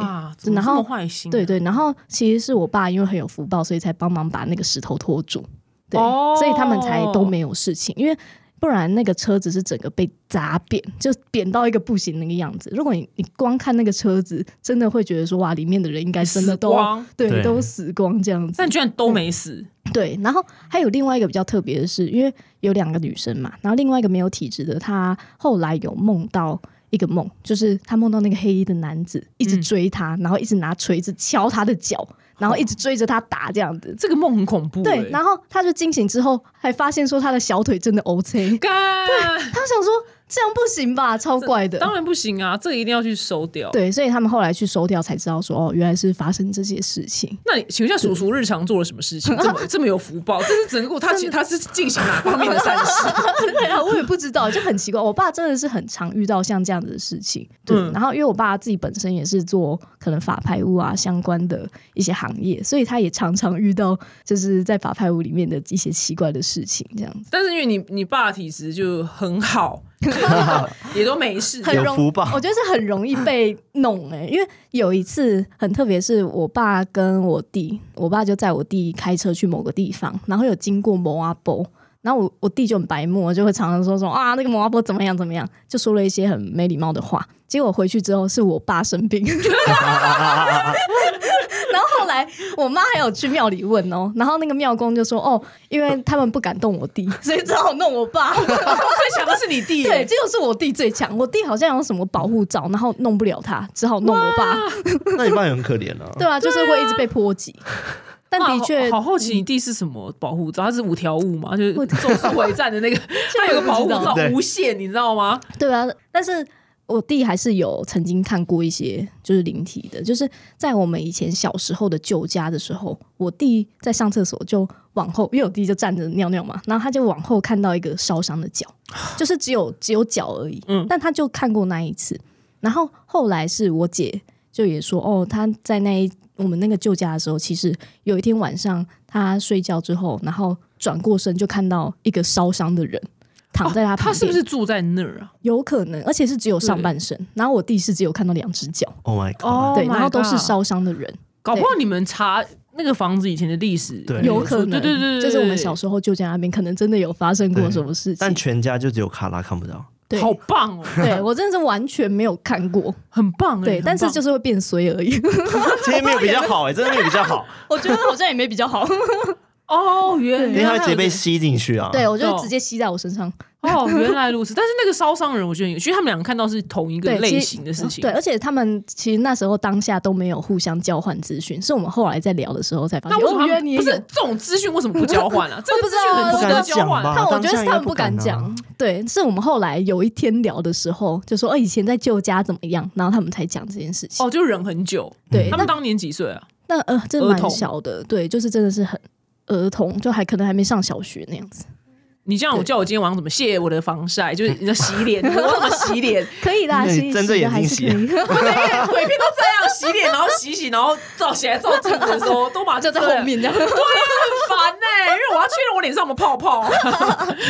[SPEAKER 1] 然后坏心，
[SPEAKER 3] 对对，然后其实是我爸因为很有福报，所以才帮忙把那个石头拖住，对，所以他们才都没有事情，因为。不然那个车子是整个被砸扁，就扁到一个不行那个样子。如果你你光看那个车子，真的会觉得说哇，里面的人应该真的都对都死光这样子。
[SPEAKER 1] 但居然都没死。
[SPEAKER 3] 对，然后还有另外一个比较特别的是，因为有两个女生嘛，然后另外一个没有体质的，她后来有梦到一个梦，就是他梦到那个黑衣的男子一直追他，然后一直拿锤子敲他的脚。然后一直追着他打，这样子，
[SPEAKER 1] 这个梦很恐怖。
[SPEAKER 3] 对，然后他就惊醒之后，还发现说他的小腿真的 OK。对，他想说。这样不行吧，超怪的。
[SPEAKER 1] 当然不行啊，这个一定要去收掉。
[SPEAKER 3] 对，所以他们后来去收掉，才知道说哦，原来是发生这些事情。
[SPEAKER 1] 那你请问一下，叔叔日常做了什么事情，这么这么有福报？这是整个他其实他是进行哪方面的善事？
[SPEAKER 3] 对啊，我也不知道，就很奇怪。我爸真的是很常遇到像这样子的事情。对，然后因为我爸自己本身也是做可能法拍屋啊相关的一些行业，所以他也常常遇到就是在法拍屋里面的一些奇怪的事情这样子。
[SPEAKER 1] 但是因为你你爸体质就很好。也都没事，
[SPEAKER 3] 很容我觉得是很容易被弄哎，因为有一次很特别，是我爸跟我弟，我爸就载我弟开车去某个地方，然后有经过摩阿波，然后我我弟就很白目，就会常常说说啊那个摩阿波怎么样怎么样，就说了一些很没礼貌的话。结果回去之后是我爸生病。然后后来我妈还有去庙里问哦，然后那个庙公就说哦，因为他们不敢动我弟，所以只好弄我爸。最
[SPEAKER 1] 强的是你弟，
[SPEAKER 3] 对，这就是我弟最强。我弟好像有什么保护罩，然后弄不了他，只好弄我爸。
[SPEAKER 2] 那你爸也很可怜啊。
[SPEAKER 3] 对啊，就是会一直被波及。但的确，
[SPEAKER 1] 好好奇你弟是什么保护罩？他是五条悟嘛？就是咒术回战的那个，他有个保护罩无限，你知道吗？
[SPEAKER 3] 对啊，但是。我弟还是有曾经看过一些就是灵体的，就是在我们以前小时候的旧家的时候，我弟在上厕所就往后，因为我弟就站着尿尿嘛，然后他就往后看到一个烧伤的脚，就是只有只有脚而已，嗯，但他就看过那一次，然后后来是我姐就也说，哦，他在那一我们那个旧家的时候，其实有一天晚上他睡觉之后，然后转过身就看到一个烧伤的人。躺在他旁边，他
[SPEAKER 1] 是不是住在那儿啊？
[SPEAKER 3] 有可能，而且是只有上半身。然后我弟是只有看到两只脚。
[SPEAKER 2] Oh my god！
[SPEAKER 3] 对，然后都是烧伤的人。
[SPEAKER 1] 搞不好你们查那个房子以前的历史，
[SPEAKER 3] 有可能，
[SPEAKER 1] 对对对，
[SPEAKER 3] 就是我们小时候旧家那边可能真的有发生过什么事情。
[SPEAKER 2] 但全家就只有卡拉看不到。
[SPEAKER 3] 对，
[SPEAKER 1] 好棒哦！
[SPEAKER 3] 对我真的是完全没有看过，
[SPEAKER 1] 很棒。
[SPEAKER 3] 对，但是就是会变衰而已。
[SPEAKER 2] 其实没有比较好哎，真的没有比较好。
[SPEAKER 3] 我觉得好像也没比较好。
[SPEAKER 1] 哦，原
[SPEAKER 2] 因为它直接被吸进去啊。
[SPEAKER 3] 对，我就直接吸在我身上。
[SPEAKER 1] 哦，原来如此。但是那个烧伤人，我觉得，其实他们两个看到是同一个类型的事情。
[SPEAKER 3] 对，而且他们其实那时候当下都没有互相交换资讯，是我们后来在聊的时候才发现。那
[SPEAKER 1] 为什么不是这种资讯为什么不交换啊？这个资讯很值得交换。
[SPEAKER 3] 但我觉得是他们不敢讲。对，是我们后来有一天聊的时候，就说哦，以前在旧家怎么样，然后他们才讲这件事情。
[SPEAKER 1] 哦，就忍很久。
[SPEAKER 3] 对，
[SPEAKER 1] 他们当年几岁啊？
[SPEAKER 3] 那呃，真的蛮小的。对，就是真的是很儿童，就还可能还没上小学那样子。
[SPEAKER 1] 你这样，我叫我今天晚上怎么卸我的防晒？就是你的洗脸，我怎么洗脸？
[SPEAKER 3] 可以啦，洗
[SPEAKER 2] 睁着眼睛洗。鬼
[SPEAKER 1] 片 都这样洗脸，然后洗洗，然后照起来照镜子的时候，都马上
[SPEAKER 3] 在后面这样。对呀，
[SPEAKER 1] 很烦呢，因为我要确认我脸上有没有泡泡。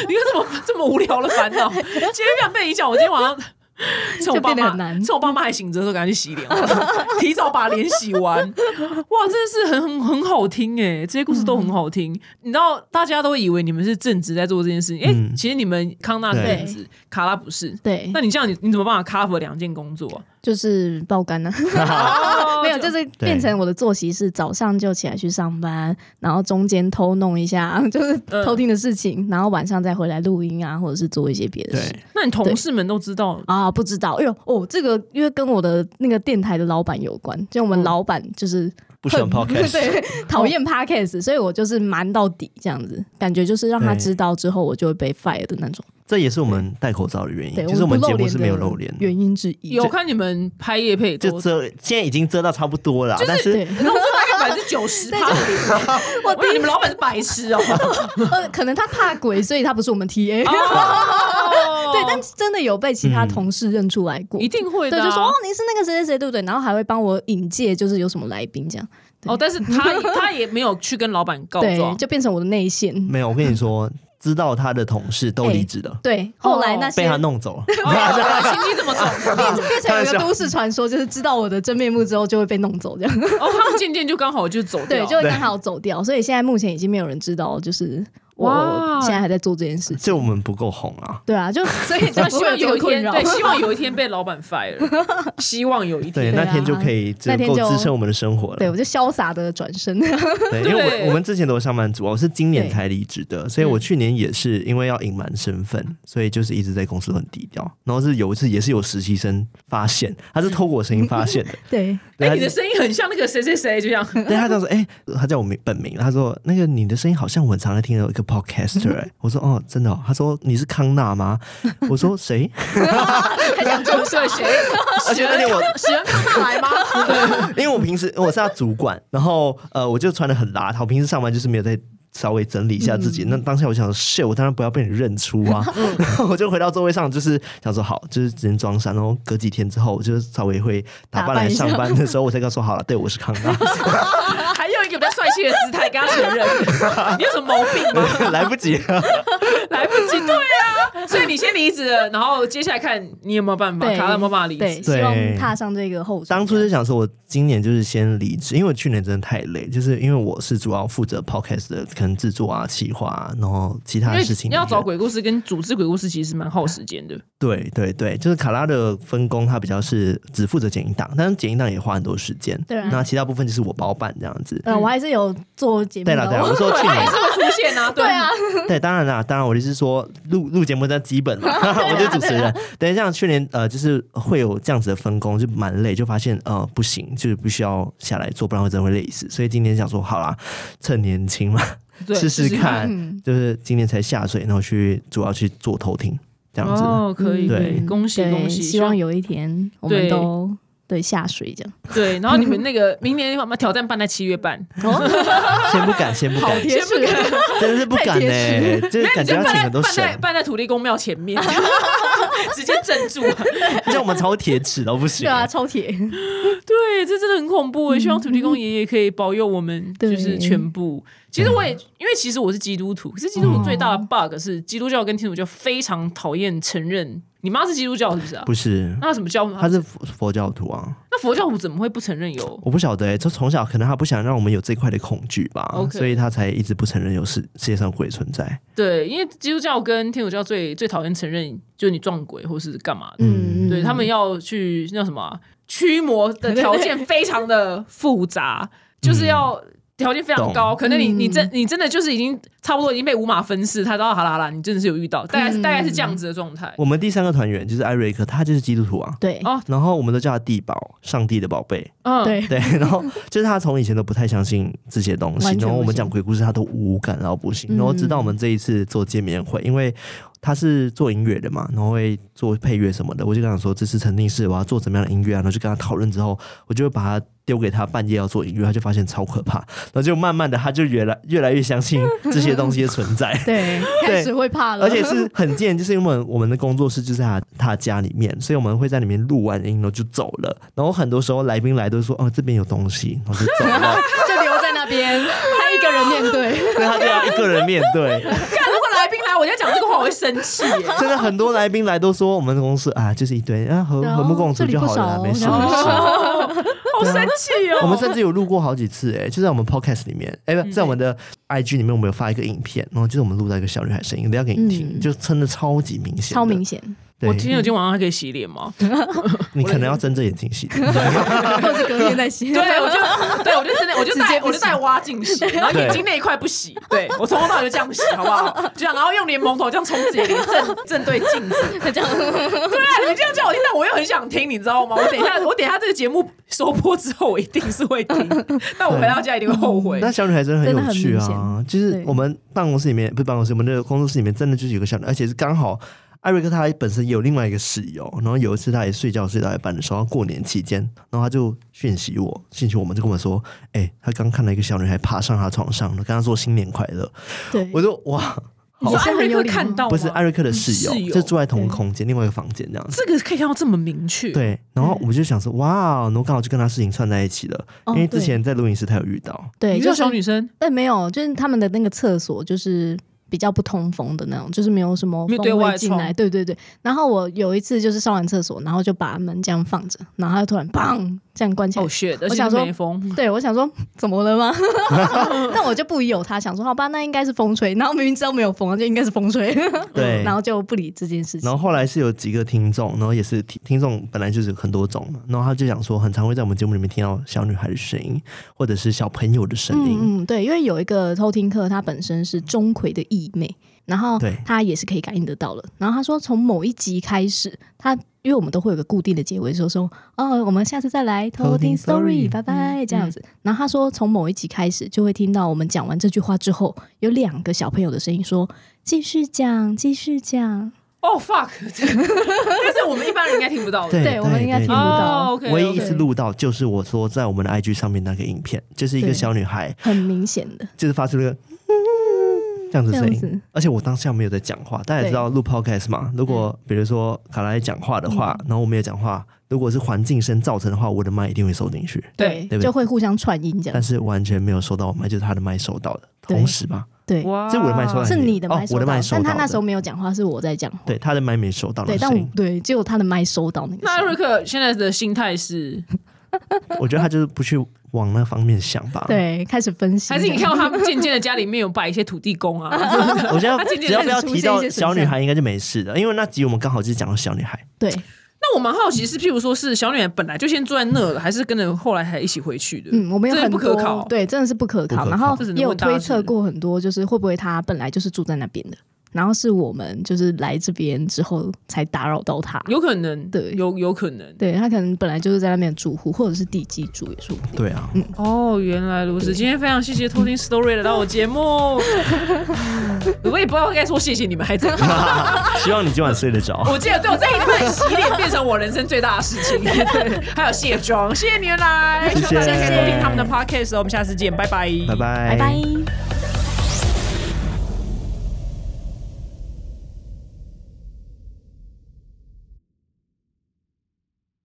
[SPEAKER 1] 你看这么这么无聊的烦恼，今天不想被你讲，我今天晚上。趁我爸妈，趁我爸妈还醒着的时候，赶紧去洗脸，提早把脸洗完。哇，真的是很很很好听哎，这些故事都很好听。你知道，大家都以为你们是正直在做这件事情，哎，其实你们康纳正直，卡拉不是。
[SPEAKER 3] 对，
[SPEAKER 1] 那你这样，你你怎么办法 cover 两件工作？
[SPEAKER 3] 就是爆肝呢，没有，就是变成我的作息是早上就起来去上班，然后中间偷弄一下，就是偷听的事情，然后晚上再回来录音啊，或者是做一些别的事。
[SPEAKER 1] 那你同事们都知道
[SPEAKER 3] 啊？不知道？哎呦，哦，这个因为跟我的那个电台的老板有关，就我们老板就是
[SPEAKER 2] 不喜欢 podcast，
[SPEAKER 3] 对，讨厌 podcast，所以我就是瞒到底这样子，感觉就是让他知道之后，我就会被 fire 的那种。
[SPEAKER 2] 这也是我们戴口罩的原因，就是我们节目是没有露脸
[SPEAKER 3] 原因之一。
[SPEAKER 1] 有看你们拍夜配，
[SPEAKER 2] 就遮，现在已经遮到差不多了，但是
[SPEAKER 1] 百分之九十。我以为你们老板是白痴哦，
[SPEAKER 3] 呃，可能他怕鬼，所以他不是我们 T A。对，但真的有被其他同事认出来过，
[SPEAKER 1] 一定会
[SPEAKER 3] 的，就说哦，您是那个谁谁谁，对不对？然后还会帮我引介，就是有什么来宾这样。
[SPEAKER 1] 哦，但是他他也没有去跟老板告状，
[SPEAKER 3] 就变成我的内线。
[SPEAKER 2] 没有，我跟你说。知道他的同事都离职了，
[SPEAKER 3] 对，后来那些
[SPEAKER 2] 被他弄走了，
[SPEAKER 1] 心机怎么走？
[SPEAKER 3] 变 变成一个都市传说，就是知道我的真面目之后就会被弄走这样。
[SPEAKER 1] 哦，他们渐渐就刚好就走掉，
[SPEAKER 3] 对，就会刚好走掉，所以现在目前已经没有人知道，就是。我现在还在做这件事，
[SPEAKER 2] 就我们不够红啊。
[SPEAKER 3] 对啊，就 所以就
[SPEAKER 1] 希望有一天，对，希望有一天被老板 fire，希望有一天，
[SPEAKER 2] 对，那天就可以那天就支撑我们的生活了。
[SPEAKER 3] 对，我就潇洒的转身。
[SPEAKER 2] 对，因为我我们之前都是上班族，我是今年才离职的，所以我去年也是因为要隐瞒身份，所以就是一直在公司很低调。然后是有一次也是有实习生发现，他是透过我声音发现的。
[SPEAKER 3] 对，
[SPEAKER 1] 哎，你的声音很像那个谁谁谁，就这样。
[SPEAKER 2] 对，他就说，哎，他叫我名本名，他说那个你的声音好像我常常听到一个 podcaster。我说哦，真的？哦他说你是康纳吗？我说谁？
[SPEAKER 1] 还想注射谁？
[SPEAKER 2] 而且那天我
[SPEAKER 1] 喜欢康纳来吗？
[SPEAKER 2] 因为我平时我是他主管，然后呃，我就穿的很邋遢。我平时上班就是没有在稍微整理一下自己。那当下我想，shit，我当然不要被你认出啊！然后我就回到座位上，就是想说好，就是只能装傻。然后隔几天之后，我就稍微会打扮来上班的时候，我才跟他说好了，对我是康纳。
[SPEAKER 1] 还有比较帅气的姿态跟他承认，你有什么毛病吗？
[SPEAKER 2] 来不及，
[SPEAKER 1] 来不及，对啊，所以你先离职了，然后接下来看你有没有办法，卡拉有没有办法离职，
[SPEAKER 3] 希望踏上这个后。
[SPEAKER 2] 当初是想说，我今年就是先离职，因为我去年真的太累，就是因为我是主要负责 podcast 的，可能制作啊、企划，啊然后其他的事情。
[SPEAKER 1] 要找鬼故事跟组织鬼故事，其实蛮耗时间的。
[SPEAKER 2] 对对对，就是卡拉的分工，他比较是只负责剪音档，但是剪音档也花很多时间。
[SPEAKER 3] 对，
[SPEAKER 2] 那其他部分就是我包办这样子。
[SPEAKER 3] 我还是有做节目，
[SPEAKER 2] 对了对了，我说去年
[SPEAKER 1] 是会出现啊，对
[SPEAKER 3] 啊，
[SPEAKER 2] 对，当然啦，当然我就是说录录节目的基本嘛，我就是主持人。等一下去年呃，就是会有这样子的分工，就蛮累，就发现呃不行，就是必须要下来做，不然会真的会累死。所以今天想说，好啦，趁年轻嘛，试试看，就是今年才下水，然后去主要去做偷听这样子。
[SPEAKER 1] 哦，可以，
[SPEAKER 2] 对，
[SPEAKER 1] 恭喜恭喜，
[SPEAKER 3] 希望有一天我们都。对下水这样，
[SPEAKER 1] 对，然后你们那个 明年我们挑战办在七月半，
[SPEAKER 2] 先不敢，先不敢，
[SPEAKER 1] 先不敢，
[SPEAKER 2] 真是不敢呢，就是感觉要请很多神，
[SPEAKER 1] 办在土地公庙前面，直接镇住，
[SPEAKER 2] 像我们超铁齿都不行，对
[SPEAKER 3] 啊，超铁，
[SPEAKER 1] 对，这真的很恐怖。希望土地公爷爷可以保佑我们，就是全部。其实我也，因为其实我是基督徒，可是基督徒最大的 bug 是基督教跟天主教非常讨厌承认。你妈是基督教是不是啊？
[SPEAKER 2] 不是，
[SPEAKER 1] 那什么教？
[SPEAKER 2] 他是佛佛教徒啊。
[SPEAKER 1] 那佛教徒怎么会不承认有？
[SPEAKER 2] 我不晓得哎，就从小可能他不想让我们有这块的恐惧吧，所以他才一直不承认有世世界上鬼存在。
[SPEAKER 1] 对，因为基督教跟天主教最最讨厌承认就是你撞鬼或是干嘛的。嗯对他们要去那什么驱魔的条件非常的复杂，就是要。条件非常高，可能你你真你真的就是已经差不多已经被五马分尸，他知道好了好了，你真的是有遇到，大概是大概是这样子的状态。
[SPEAKER 2] 我们第三个团员就是艾瑞克，他就是基督徒啊。
[SPEAKER 3] 对。
[SPEAKER 1] 哦，
[SPEAKER 2] 然后我们都叫他地宝，上帝的宝贝。
[SPEAKER 1] 嗯，
[SPEAKER 3] 对。
[SPEAKER 2] 对，然后就是他从以前都不太相信这些东西，然后我们讲鬼故事他都无感到不行，然后直到我们这一次做见面会，因为他是做音乐的嘛，然后会做配乐什么的，我就跟他说这次沉浸式，我要做怎么样的音乐啊，然后就跟他讨论之后，我就会把他丢给他，半夜要做音乐，他就发现超可怕，然后就慢慢的他就越来越来越相信这些东西的存在。
[SPEAKER 3] 对，开始会怕了，
[SPEAKER 2] 而且是很贱，就是因为我们我们的工作室就在他他家里面，所以我们会在里面录完音，然后就走了。然后很多时候来宾来都说哦这边有东西，然后就走了，
[SPEAKER 3] 就留在那边，他一个人面对。
[SPEAKER 2] 对他就要一个人面对。
[SPEAKER 1] 看如果来宾来，我在讲这个话，我会生气耶。
[SPEAKER 2] 真的很多来宾来都说我们公司啊就是一堆啊和和睦共处就好了没事。
[SPEAKER 1] 好生气哦！
[SPEAKER 2] 我们甚至有录过好几次、哎，就在我们 podcast 里面，哎、不在我们的 IG 里面，我们有发一个影片，然后就是我们录到一个小女孩声音，等下给你听，
[SPEAKER 3] 嗯
[SPEAKER 2] 就真的超级明显，
[SPEAKER 3] 超明。显，
[SPEAKER 2] 对
[SPEAKER 1] 我今天有今天晚上还可以洗脸吗？
[SPEAKER 2] 你可能要睁着眼睛洗。
[SPEAKER 3] 或者隔天再洗。
[SPEAKER 1] 对，我就对我就真的我就
[SPEAKER 3] 直接
[SPEAKER 1] 我就带挖镜洗，然后眼睛那一块不洗，对我从头到尾就这样洗，好不好？就这样，然后用莲蓬头这样冲自己脸，正正对镜子。
[SPEAKER 3] 这样
[SPEAKER 1] 对啊，你们这样叫我听，但我又很想听，你知道吗？我等一下，我等一下这个节目收播之后，我一定是会听，但我回到家一定会后悔。
[SPEAKER 2] 那小女孩真的很有趣啊！就是我们办公室里面，不是办公室，我们的工作室里面真的就是有个小女孩，而且是刚好艾瑞克他本身也有另外一个室友，然后有一次他也睡觉睡到一半的时候，过年期间，然后他就讯息我，讯息我们就跟我说，哎、他刚看到一个小女孩爬上他床上，跟他说新年快乐，
[SPEAKER 3] 对，
[SPEAKER 2] 我就哇，
[SPEAKER 1] 你说艾瑞克
[SPEAKER 3] 也是很有
[SPEAKER 1] 看到
[SPEAKER 2] 不是艾瑞克的。室友，
[SPEAKER 1] 室友
[SPEAKER 2] 就住在同一个空间，另外一个房间这样子。
[SPEAKER 1] 这个可以看到这么明确，，
[SPEAKER 2] 对，然后我们就想说，哇，然后刚好就跟他事情串在一起了，
[SPEAKER 3] 哦
[SPEAKER 2] 因为之前在录音室他有遇到，
[SPEAKER 3] 对，
[SPEAKER 1] 你说
[SPEAKER 3] 就
[SPEAKER 1] 小女生？
[SPEAKER 3] 哎，没有，就是他们的那个厕所就是比较不通风的那种，就是没有什么风
[SPEAKER 1] 外窗
[SPEAKER 3] 会进来。对对对。然后我有一次就是上完厕所，然后就把门这样放着，然后他就突然砰这样关起来。
[SPEAKER 1] 哦 shit，而且
[SPEAKER 3] 想说
[SPEAKER 1] 没风，
[SPEAKER 3] 对，我想说怎么了吗？但我就不疑有他，想说好吧，那应该是风吹。然后明明知道没有风，就应该是风吹。
[SPEAKER 2] 对，
[SPEAKER 3] 然后就不理这件事情。
[SPEAKER 2] 然后后来是有几个听众，然后也是听听众本来就是很多种嘛，然后他就想说，很常会在我们节目里面听到小女孩的声音，或者是小朋友的声音。
[SPEAKER 3] 嗯嗯，对，因为有一个偷听客，他本身是钟馗的义妹，然后
[SPEAKER 2] 对
[SPEAKER 3] 他也是可以感应得到了。然后他说，从某一集开始，他因为我们都会有个固定的结尾，说说哦，我们下次再来偷听 story，拜拜这样子。然后他说，从某一集开始，就会听到我们讲完这句话之后，有两个小朋友的声音说继续讲，继续讲。
[SPEAKER 1] 哦 fuck，这 但是我们一般人应该听不到的。
[SPEAKER 2] 对
[SPEAKER 3] 对我们应该听不到。
[SPEAKER 2] 唯一一次录到就是我说在我们的 IG 上面那个影片，就是一个小女孩，
[SPEAKER 3] 很明显的。
[SPEAKER 2] 就是发出了个这样子声音，而且我当下没有在讲话。大家也知道录 podcast 嘛，如果比如说卡拉在讲话的话，然后我没有讲话，如果是环境声造成的话，我的麦一定会收进去，
[SPEAKER 1] 对
[SPEAKER 2] 对不对？
[SPEAKER 3] 就会互相串音这样。
[SPEAKER 2] 但。是完全没有收到我麦，就是他的麦收到的，同时吧，
[SPEAKER 3] 对，
[SPEAKER 1] 哇。
[SPEAKER 2] 是我的麦收到
[SPEAKER 3] 是你的
[SPEAKER 2] 哦
[SPEAKER 3] 麦收到，
[SPEAKER 2] 我的麦收到的。
[SPEAKER 3] 但他那时候没有讲话，是我在讲话。
[SPEAKER 2] 对他的麦没收到
[SPEAKER 3] 对，但我对只有他的麦收到那个
[SPEAKER 1] 那。瑞克现在的心态是，
[SPEAKER 2] 我觉得他就是不去往那方面想吧。，
[SPEAKER 3] 对，开始分析。
[SPEAKER 1] 还是你看到他们渐渐的家里面有摆一些土地公啊？
[SPEAKER 2] 我觉得只要不要提到小女孩，应该就没事的，因为那集我们刚好就是讲到小女孩。
[SPEAKER 3] 对，
[SPEAKER 1] 那我蛮好奇是，譬如说是小女孩本来就先住在那了，还是跟着后来还一起回去的？
[SPEAKER 3] 嗯，我们有很多
[SPEAKER 1] 不可考。
[SPEAKER 3] 对，真的是不可考。
[SPEAKER 2] 可考
[SPEAKER 3] 然后也有推测过很多，就是会不会她本来就是住在那边的，然后是我们就是来这边之后才打扰到他。
[SPEAKER 1] 有可能，
[SPEAKER 3] 对
[SPEAKER 1] 有有可能。
[SPEAKER 3] 对他可能本来就是在那边住户，或者是地基住也说不定。
[SPEAKER 2] 对啊，
[SPEAKER 1] 哦，原来如此。今天非常谢谢偷听 story 来到我节目，我也不知道该说谢谢你们还是怎样。
[SPEAKER 2] 希望你今晚睡得着。
[SPEAKER 1] 我记得，对我在你们洗脸变成我人生最大的事情。对，还有卸妆，谢谢你们来，
[SPEAKER 2] 谢谢
[SPEAKER 1] 大家可以偷听他们的 podcast 哦。我们下次见，拜拜，
[SPEAKER 2] 拜拜，
[SPEAKER 3] 拜拜。